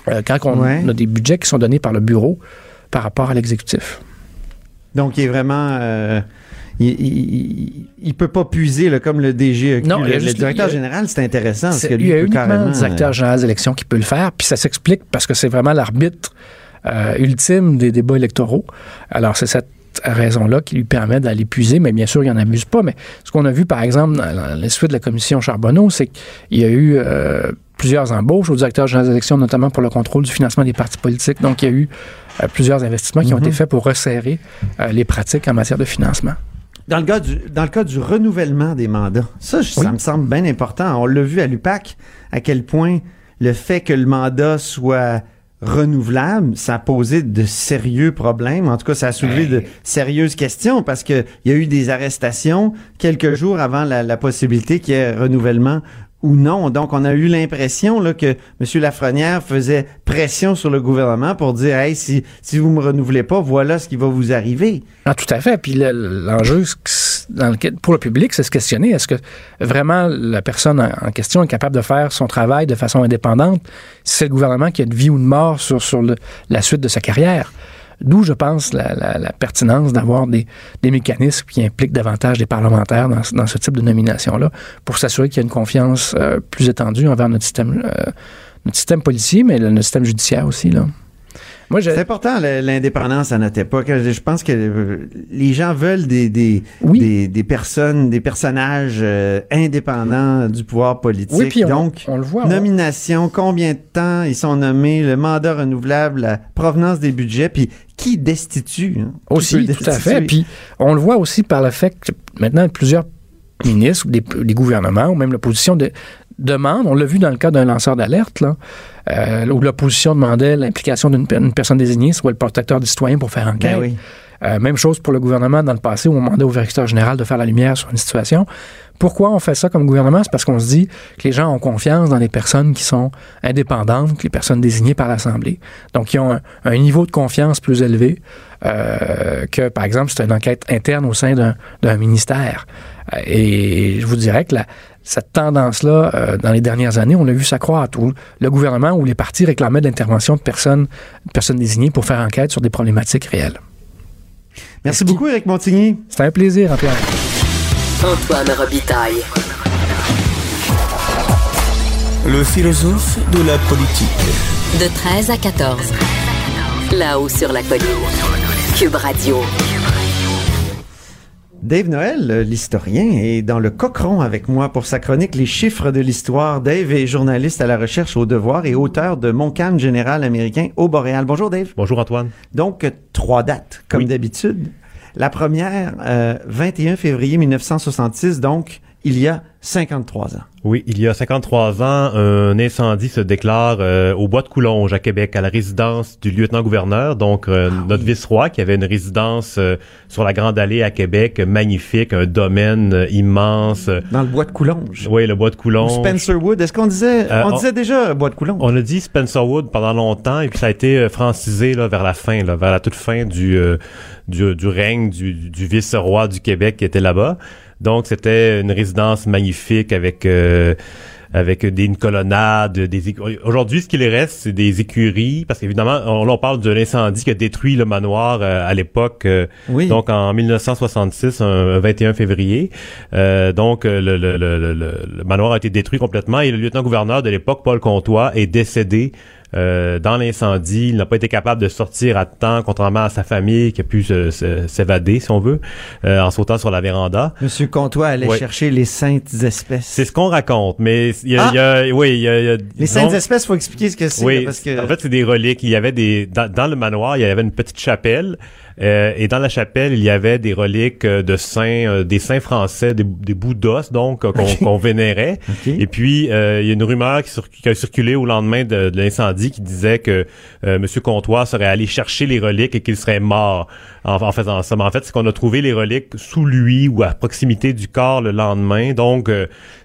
euh, quand on Ouais. a des budgets qui sont donnés par le bureau par rapport à l'exécutif. Donc, il est vraiment. euh, il, il peut pas puiser là, comme le DG. Non, le, a le juste- directeur a- général, c'est intéressant. Parce que lui, il y a uniquement le directeur euh, général des élections qui peut le faire, puis ça s'explique parce que c'est vraiment l'arbitre euh, ultime des débats électoraux. Alors, c'est cette raison-là qui lui permet d'aller puiser, mais bien sûr, il n'en abuse pas. Mais ce qu'on a vu, par exemple, dans dans la suite de la commission Charbonneau, c'est qu'il y a eu euh, plusieurs embauches au directeur général des élections, notamment pour le contrôle du financement des partis politiques. Donc, il y a eu euh, plusieurs investissements qui ont Mhm. été faits pour resserrer euh, les pratiques en matière de financement. Dans le, cas du, dans le cas du renouvellement des mandats, ça, je- Oui. ça me semble bien important. On l'a vu à l'UPAC, à quel point le fait que le mandat soit renouvelable, ça a posé de sérieux problèmes. En tout cas, ça a soulevé de sérieuses questions parce que il y a eu des arrestations quelques jours avant la, la possibilité qu'il y ait renouvellement Donc, on a eu l'impression que M. Lafrenière faisait pression sur le gouvernement pour dire Hey, si, si vous me renouvelez pas, voilà ce qui va vous arriver. Ah, tout à fait. Puis le- l'enjeu pour le public, c'est se questionner est-ce que vraiment la personne en, question est capable de faire son travail de façon indépendante? C'est le gouvernement qui a de vie ou de mort sur, sur la suite de sa carrière? D'où, je pense, la, pertinence d'avoir des, mécanismes qui impliquent davantage des parlementaires dans, ce- dans ce type de nomination-là pour s'assurer qu'il y a une confiance euh, plus étendue envers notre système, euh, notre système policier, mais le, notre système judiciaire aussi. Là. Moi, je, C'est important l'indépendance à notre époque. Je pense que euh, les gens veulent des, des, Oui. des, des personnes, des personnages euh, indépendants du pouvoir politique. oui, puis on, Donc, on le voit. on- nomination, combien de temps ils sont nommés, le mandat renouvelable, la provenance des budgets, puis qui destitue. hein? Aussi, tout à destituer? fait. Puis on le voit aussi par le fait que maintenant plusieurs ministres, ou des, gouvernements, ou même l'opposition de, demandent, on l'a vu dans le cas d'un lanceur d'alerte, euh, où l'opposition demandait l'implication d'une pe- une personne désignée, soit le protecteur des citoyens pour faire enquête. Ben. Euh, même chose pour le gouvernement dans le passé, où on demandait au vérificateur général de faire la lumière sur une situation. Pourquoi on fait ça comme gouvernement? C'est parce qu'on se dit que les gens ont confiance dans les personnes qui sont indépendantes, les personnes désignées par l'Assemblée. Donc, ils ont un, niveau de confiance plus élevé euh, que, par exemple, c'est une enquête interne au sein d'un ministère. Euh, Et je vous dirais que cette tendance-là, dans les dernières années, on l'a vu s'accroître. Le gouvernement ou les partis réclamaient de l'intervention de personnes, de personnes désignées pour faire enquête sur des problématiques réelles. Merci beaucoup, Eric Montigny. C'était un plaisir, Antoine. Antoine Robitaille. Le philosophe de la politique. De 13 à 14. Là-haut sur la colline. Cube Radio. Dave Noël, euh, l'historien, est dans le cochon avec moi pour sa chronique Les chiffres de l'histoire. Dave est journaliste à la recherche au devoir et auteur de Mon calme général américain au Boréal. Bonjour Dave. Bonjour Antoine. Donc, euh, trois dates, comme Oui. d'habitude. La première, euh, 21 février 1966, donc il y a 53 ans. Oui, il y a 53 ans, un incendie se déclare euh, au bois de Coulonge à Québec, à la résidence du lieutenant-gouverneur, donc euh, notre vice-roi qui avait une résidence euh, sur la Grande Allée à Québec, magnifique, un domaine euh, immense. Dans le bois de Coulonge. Oui, le bois de Ou Coulonge. Spencerwood. Est-ce qu'on disait, Euh, on, on- disait déjà bois de Coulonge? On a dit Spencerwood pendant longtemps et puis ça a été euh, francisé là, vers la fin, là, vers la toute fin du, euh, du, du règne du, du vice-roi du Québec qui était là-bas. Donc c'était une résidence magnifique avec euh, avec des une colonnade, des aujourd'hui ce qui les reste c'est des écuries parce qu'évidemment on, on parle de l'incendie qui a détruit le manoir euh, à l'époque euh, Oui. donc en 1966 un 21 février Euh, donc euh, le, le, le, le, le manoir a été détruit complètement et le lieutenant-gouverneur de l'époque Paul Comtois est décédé euh, dans l'incendie, il n'a pas été capable de sortir à temps, contrairement à sa famille qui a pu s'évader, si on veut, euh, en sautant sur la véranda. Monsieur Comtois allait Ouais. chercher les saintes espèces. C'est ce qu'on raconte, mais il y a, Ah! il y a- oui, il y a, il y a- Les saintes espèces, faut expliquer ce que c'est. oui, parce que en fait, c'est des reliques. Il y avait des dans, dans le manoir, il y avait une petite chapelle, euh, et dans la chapelle, il y avait des reliques euh, de saints, euh, des saints français, des, des bouts d'os donc qu'on vénérait. Et puis, il y a une rumeur qui, sur- qui a circulé au lendemain de, de l'incendie qui disait que Monsieur Comtois serait allé chercher les reliques et qu'il serait mort en, en faisant ça. Mais en fait, c'est qu'on a trouvé les reliques sous lui ou à proximité du corps le lendemain. Donc,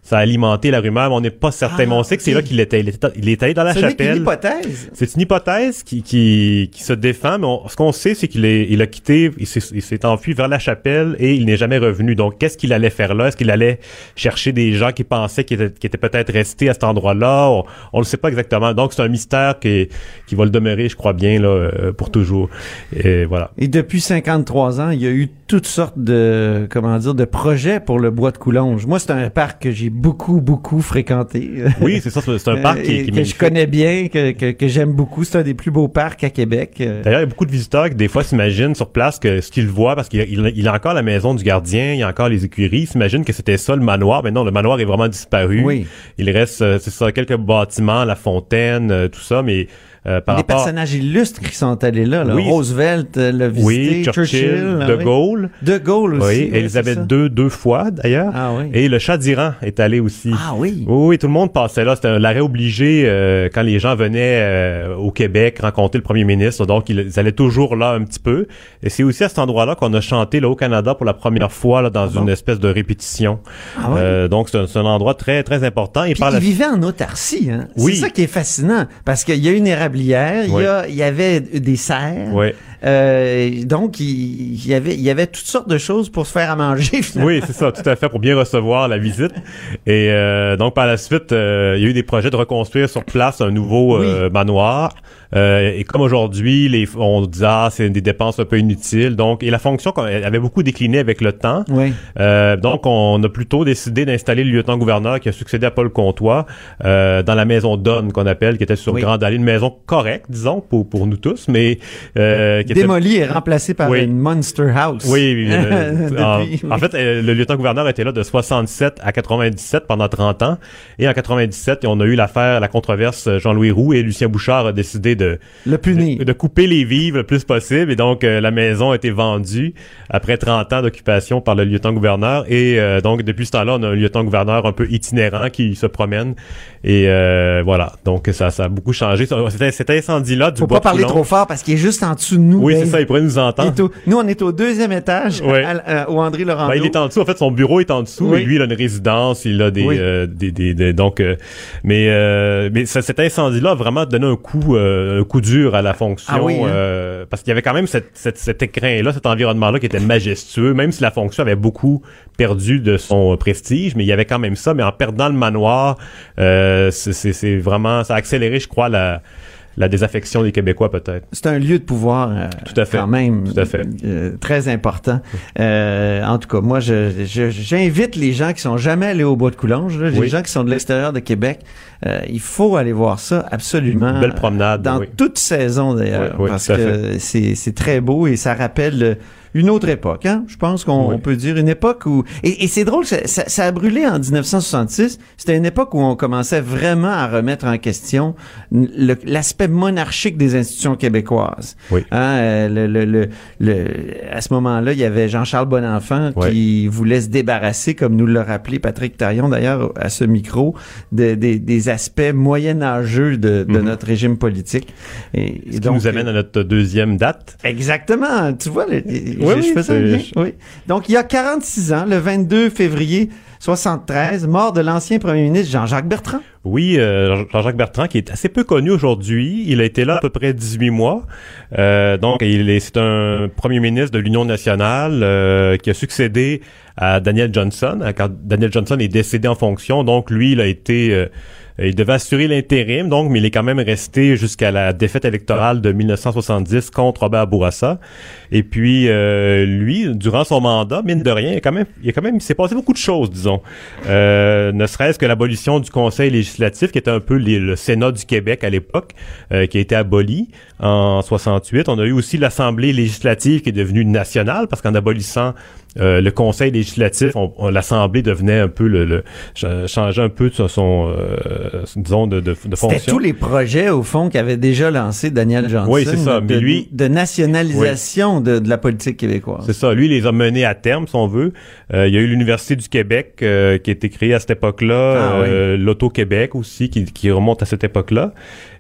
ça a alimenté la rumeur, mais on n'est pas certain. Ah, mais on sait que c'est là qu'il était. Il était, il est allé dans la ce n'est qu'une chapelle. hypothèse. C'est une hypothèse qui, qui, qui se défend, mais on- ce qu'on sait, c'est qu'il est, il a quitté, il s'est, enfui vers la chapelle et il n'est jamais revenu. Donc, qu'est-ce qu'il allait faire là? Est-ce qu'il allait chercher des gens qui pensaient qu'ils étaient, qu'ils étaient peut-être restés à cet endroit-là? On, on le sait pas exactement. Donc, c'est un mystère qui, qui va le demeurer, je crois bien, là, euh, pour toujours. Et voilà. Et depuis 53 ans, il y a eu toutes sortes de, comment dire, de projets pour le bois de Coulonge. Moi, c'est un parc que j'ai beaucoup, beaucoup fréquenté. Oui, c'est ça, c'est un parc Euh, qui, et qui est que je connais bien, que, que, que j'aime beaucoup. C'est un des plus beaux parcs à Québec. Euh, D'ailleurs, il y a beaucoup de visiteurs qui, des fois, s'imaginent sur place que ce qu'ils voient, parce qu'il il, a encore la maison du gardien, il y a encore les écuries, ils s'imaginent que c'était ça le manoir, mais non, le manoir est vraiment disparu. Oui. Il reste, euh, c'est ça, quelques bâtiments, la fontaine, tout ça, mais euh, par des rapport... personnages illustres qui sont allés là. là. Oui. Roosevelt euh, l'a visité, Oui, Churchill, ah De oui. Gaulle. De Gaulle aussi. Oui, oui, Elisabeth. II deux fois, d'ailleurs. Ah oui. Et le chat d'Iran est allé aussi. Ah oui. Oui, oui, tout le monde passait là. C'était un- l'arrêt obligé euh, quand les gens venaient euh, au Québec rencontrer le premier ministre. Donc, ils, ils allaient toujours là un petit peu. Et c'est aussi à cet endroit-là qu'on a chanté là, au Canada pour la première fois là, dans une espèce de répétition. Ah ouais. Euh, donc, c'est un, endroit très, très important. Et Puis par la- il vivait en autarcie, hein. Oui. C'est ça qui est fascinant. Parce qu'il y a une érablière, il, Oui. y a, il y avait des serres. Oui. Euh, donc, il, il y avait, il y avait toutes sortes de choses pour se faire à manger, finalement. Oui, c'est ça, tout à fait, pour bien recevoir la visite. Et euh, donc, par la suite, euh, il y a eu des projets de reconstruire sur place un nouveau manoir. Et comme aujourd'hui, les, on disait, ah, c'est des dépenses un peu inutiles. Donc, et la fonction elle avait beaucoup décliné avec le temps. Oui. Donc, on a plutôt décidé d'installer le lieutenant-gouverneur qui a succédé à Paul Comtois dans la maison Donne, qu'on appelle, qui était sur Oui. Grande Allée, une maison correcte, disons, pour, pour nous tous, mais euh, qui était Démoli et remplacé par Oui. une Monster House. oui, oui, euh, en, Depuis- en fait, le lieutenant-gouverneur était là de 67 à 97 pendant 30 ans. Et en 97, on a eu l'affaire, la controverse euh, Jean-Louis Roux et Lucien Bouchard a décidé de, Le punir. de, de couper les vives le plus possible. Et donc, euh, la maison a été vendue après 30 ans d'occupation par le lieutenant-gouverneur. Et euh, donc, depuis ce temps-là, on a un lieutenant-gouverneur un peu itinérant qui se promène. Et euh, voilà. Donc, ça, ça a beaucoup changé. Cet, cet incendie-là du Faut bois pas parler Coulon- trop fort parce qu'il est juste en dessous de nous. Oui, c'est ça, il pourrait nous entendre. au- nous, on est au deuxième étage à- à- au André Laurent. Ben, il est en dessous. En fait, son bureau est en dessous. Oui. Lui, il a une résidence. Il a des, Oui. euh, des, des, des- donc, euh, mais, euh, mais ça- cet incendie-là a vraiment donné un coup, euh, un coup dur à la fonction, Ah oui, hein? euh, parce qu'il y avait quand même cette, cette- cet écrin-là, cet environnement-là qui était majestueux, même si la fonction avait beaucoup perdu de son prestige, mais il y avait quand même ça. Mais en perdant le manoir, euh, c'est- c'est vraiment, ça a accéléré, je crois, la la désaffection des Québécois peut-être. C'est un lieu de pouvoir euh, Tout à fait. quand même Tout à fait. euh, très important. Euh, en tout cas, moi, j'invite les gens qui sont jamais allés au Bois de Coulonge, là, les gens qui sont de l'extérieur de Québec, euh, il faut aller voir ça absolument. Une belle promenade, Dans oui. toute saison d'ailleurs, Oui, parce que c'est, très beau et ça rappelle euh, une autre époque. Hein? Je pense qu'on Oui. peut dire une époque où... Et, et c'est drôle, ça, ça, ça a brûlé en 1966. C'était une époque où on commençait vraiment à remettre en question l'aspect monarchique des institutions québécoises. Oui. Hein, euh, le, le, le, à ce moment-là, il y avait Jean-Charles Bonenfant qui voulait se débarrasser, comme nous l'a rappelé Patrick Tarion d'ailleurs à ce micro, de- des- des aspects moyenâgeux de, de Mhm. notre régime politique. Et, et Ce qui donc, nous amène à notre deuxième date. Exactement. Tu vois, le- oui, je fais ça c'est- bien. Oui. Donc, il y a 46 ans, le 22 février 73, mort de l'ancien premier ministre Jean-Jacques Bertrand. Oui, euh, Jean-Jacques Bertrand, qui est assez peu connu aujourd'hui. Il a été là à peu près 18 mois. Euh, donc, il est, c'est un premier ministre de l'Union nationale euh, qui a succédé à Daniel Johnson. Quand Daniel Johnson est décédé en fonction, donc lui, il a été euh, il devait assurer l'intérim, donc, mais il est quand même resté jusqu'à la défaite électorale de 1970 contre Robert Bourassa. Et puis, euh, lui, durant son mandat, mine de rien, il a quand même, il a quand même, il s'est passé beaucoup de choses, disons. Euh, ne serait-ce que l'abolition du Conseil législatif, qui était un peu les- le Sénat du Québec à l'époque, euh, qui a été aboli en 68. On a eu aussi l'Assemblée législative qui est devenue nationale, parce qu'en abolissant euh, le Conseil législatif, on- on- l'Assemblée devenait un peu le, le ch- changeait un peu de son, euh, disons, de, de, de C'était fonction. tous les projets, au fond, qu'avait déjà lancé Daniel Johnson. Oui, c'est ça. De, Mais lui- de nationalisation de, de la politique québécoise. C'est ça. Lui, il les a menés à terme, si on veut. Euh, il y a eu l'Université du Québec qui a été créée à cette époque-là. Ah, euh, Aussi, qui remonte à cette époque-là.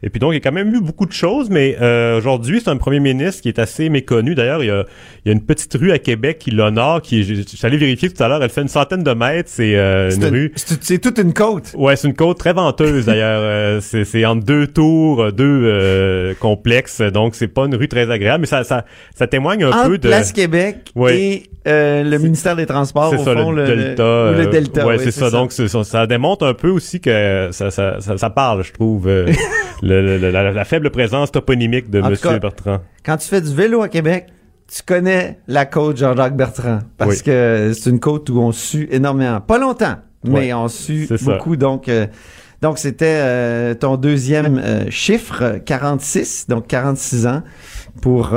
Et puis donc, il y a quand même eu beaucoup de choses, mais euh, aujourd'hui, c'est un premier ministre qui est assez méconnu. D'ailleurs, il y a, il y a une petite rue à Québec qui l'honore, qui, je, je suis allé vérifier tout à l'heure, elle fait une centaine de mètres. C'est euh, une rue... C'est c'est toute une côte. Ouais, c'est une côte très venteuse d'ailleurs. Euh, c'est, c'est entre deux tours, euh, deux euh, complexes, donc c'est pas une rue très agréable, mais ça, ça, ça témoigne un Entre peu de. Place Québec Oui. et euh, le ministère des Transports, C'est au ça, fond, le, delta. ou le euh, Delta. ouais, oui, c'est ça. Donc, ça, ça démontre un peu aussi que ça, ça, ça, ça parle, je trouve, euh, le- le- le- la, la faible présence toponymique de En tout Monsieur cas, Bertrand. quand tu fais du vélo à Québec, tu connais la côte Jean-Jacques Bertrand. Parce Oui. que c'est une côte où on sue énormément. Pas longtemps, mais Ouais, on sue ça. beaucoup. Donc, euh, donc c'était euh, ton deuxième euh, chiffre, euh, 46, donc 46 ans. Pour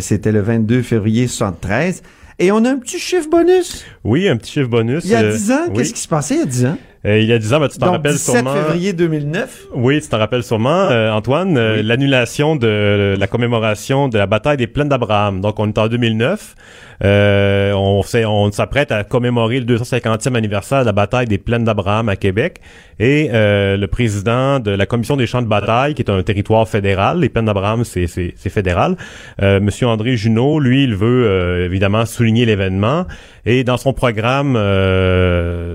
c'était le 22 février 73. Et on a un petit chiffre bonus. Oui, un petit chiffre bonus. Il y a euh, 10 ans, oui. qu'est-ce qui se passait il y a 10 ans? Euh, il y a 10 ans, ben, tu t'en rappelles 17 sûrement. février 2009. Oui, tu t'en rappelles sûrement, euh, Antoine, euh, Oui. l'annulation de la commémoration de la bataille des plaines d'Abraham. Donc, on est en 2009. Euh, on s'apprête à commémorer le 250e anniversaire de la bataille des plaines d'Abraham à Québec. Et euh, le président de la commission des champs de bataille, qui est un territoire fédéral, les plaines d'Abraham, c'est fédéral, euh, Monsieur André Junot, lui, il veut euh, évidemment souligner l'événement. Et dans son programme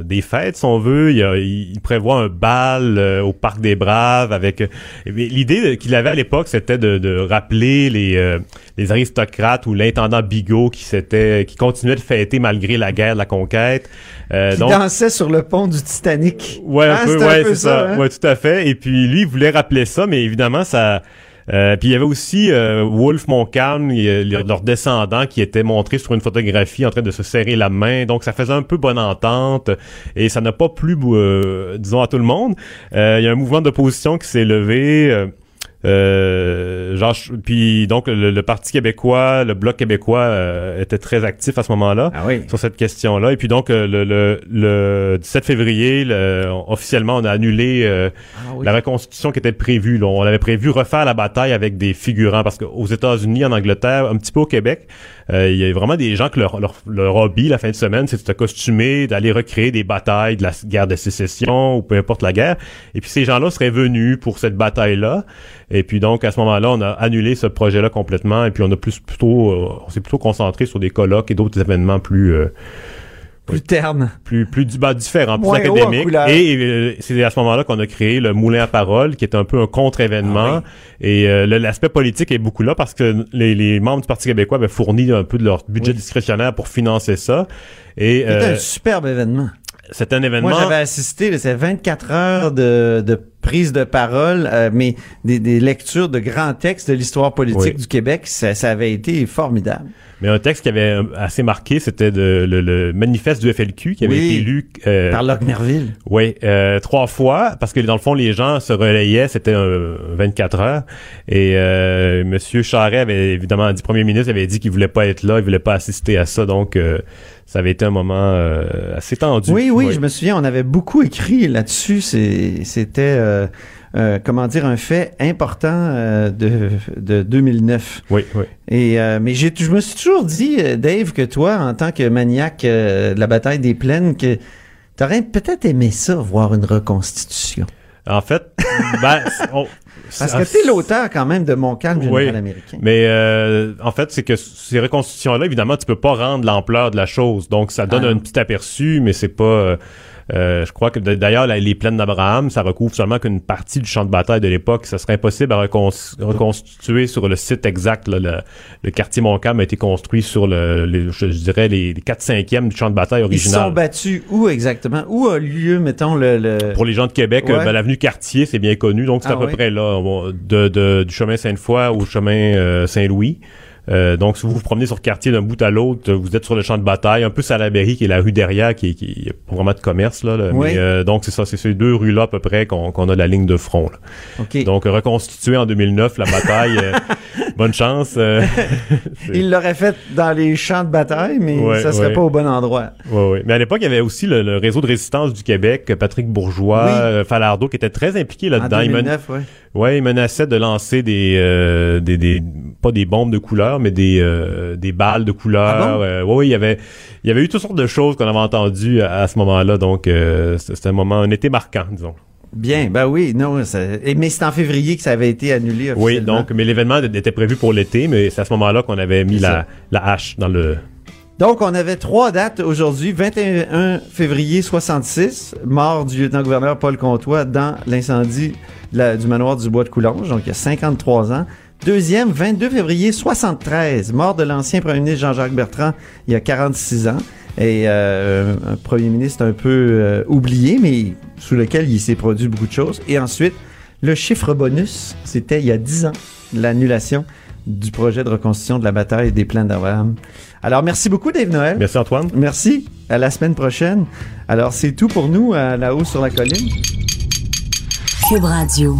des fêtes, si on veut, il, prévoit un bal au Parc des Braves avec... L'idée qu'il avait à l'époque, c'était de, rappeler les, les aristocrates ou l'intendant Bigot qui s'était qui continuait de fêter malgré la guerre de la conquête. Euh, Qui donc, dansait sur le pont du Titanic. Ouais, un Hein, peu, ouais, c'est ça. hein? Ouais, tout à fait. Et puis lui, il voulait rappeler ça, mais évidemment, ça. Euh, puis il y avait aussi euh, Wolfe Montcalm, et, euh, leur- descendant, qui était montré sur une photographie en train de se serrer la main. Donc ça faisait un peu bonne entente et ça n'a pas plu, euh, disons, à tout le monde. Euh, Il y a un mouvement d'opposition qui s'est levé. Euh, genre, puis donc le, le Parti québécois, le Bloc québécois euh, était très actif à ce moment-là Ah oui. sur cette question-là. Et puis donc euh, le, le, le 17 février, le- officiellement, on a annulé euh, Ah oui. la reconstitution qui était prévue. là. On avait prévu refaire la bataille avec des figurants parce qu'aux États-Unis, en Angleterre, un petit peu au Québec, il y a vraiment des gens que leur, leur, leur hobby la fin de semaine, c'est de se costumer, d'aller recréer des batailles de la guerre de sécession ou peu importe la guerre. Et puis ces gens-là seraient venus pour cette bataille-là. Et puis donc à ce moment-là, on a annulé ce projet-là complètement. Et puis on a plus plutôt, euh, on s'est plutôt concentré sur des colloques et d'autres événements plus euh, Plus terne. plus plus du bas différent, plus Moins académique. Et euh, c'est à ce moment-là qu'on a créé le Moulin à parole, qui est un peu un contre-événement. Ah Et euh, l'aspect politique est beaucoup là parce que les, les membres du Parti québécois avaient fourni un peu de leur budget discrétionnaire pour financer ça. Et C'était euh, un superbe événement. c'est un événement. Moi, j'avais assisté, c'est 24 heures de, de prise de parole, euh, mais des, des lectures de grands textes de l'histoire politique Oui. du Québec. Ça, ça avait été formidable. Mais un texte qui avait euh, assez marqué, c'était le, le manifeste du FLQ qui avait Oui. été lu. euh, Par Locke Merville. Oui, euh, trois fois, parce que dans le fond, les gens se relayaient, c'était un 24 heures. Et euh, Monsieur Charret avait évidemment dit, Premier ministre avait dit qu'il voulait pas être là, il voulait pas assister à ça, donc euh, ça avait été un moment euh, assez tendu. Oui, oui, je me souviens, on avait beaucoup écrit là-dessus. C'était, euh, euh, comment dire, un fait important de, de 2009. Oui, oui. Et mais je me suis toujours dit, Dave, que toi, en tant que maniaque de la bataille des plaines, que t'aurais peut-être aimé ça, voir une reconstitution. En fait, ben, c'est- on- Parce que t'es l'auteur quand même de Mon calme général Oui. américain. Mais euh, en fait, c'est que ces reconstitutions-là, évidemment, tu peux pas rendre l'ampleur de la chose. Donc, ça donne Ah. un petit aperçu, mais c'est pas. Euh, je crois que d'ailleurs, les plaines d'Abraham, ça recouvre seulement qu'une partie du champ de bataille de l'époque. Ça serait impossible à recon- reconstituer sur le site exact. là. le, le quartier Montcalm a été construit sur le, les- je, je dirais les, les 4 5e du champ de bataille Ils se sont original. battus où exactement? Où a lieu, mettons, le... le- Pour les gens de Québec, Ouais. euh, ben, l'avenue Cartier, c'est bien connu, donc c'est Ah à peu près là, de, de- du chemin Sainte-Foy au chemin euh, Saint-Louis. Euh, donc, si vous vous promenez sur Cartier d'un bout à l'autre, vous êtes sur le champ de bataille, un peu Salaberry, qui est la rue derrière, qui, qui a pas vraiment de commerce là. là. Oui. Mais, euh, donc, c'est ça, c'est ces deux rues-là à peu près qu'on a la ligne de front. là. Donc, reconstitué en 2009, la bataille. euh, bonne chance. euh, Il l'aurait fait dans les champs de bataille, mais Ouais, ça serait ouais. pas au bon endroit. Ouais. Mais à l'époque, il y avait aussi le, le réseau de résistance du Québec, Patrick Bourgeois, Oui. euh, Falardeau, qui était très impliqué En là-dedans. Men- 2009, ouais. Il menaçait de lancer des, euh, des, des pas des bombes de couleur, mais des, euh, des balles de couleur. Ah bon? Euh, ouais, ouais, il y avait, il y avait eu toutes sortes de choses qu'on avait entendues à, à ce moment-là. Donc, euh, c'était un moment, un été marquant, disons. Bien, ben oui, non, ça- mais c'est en février que ça avait été annulé Oui, donc, mais l'événement était prévu pour l'été, mais c'est à ce moment-là qu'on avait mis la, la hache dans le. Donc, on avait trois dates aujourd'hui. 21 février 66, mort du lieutenant-gouverneur Paul Comtois dans l'incendie du manoir du Bois de Coulonge, donc il y a 53 ans. Deuxième, 22 février 73, mort de l'ancien premier ministre Jean-Jacques Bertrand il y a 46 ans. Et euh, un premier ministre un peu euh, oublié, mais sous lequel il s'est produit beaucoup de choses. Et ensuite, le chiffre bonus, c'était il y a 10 ans, l'annulation du projet de reconstitution de la bataille des plaines d'Abraham. Alors, merci beaucoup, Dave Noël. Merci Antoine. Merci. À la semaine prochaine. Alors, c'est tout pour nous à la haut sur la colline. Cube Radio.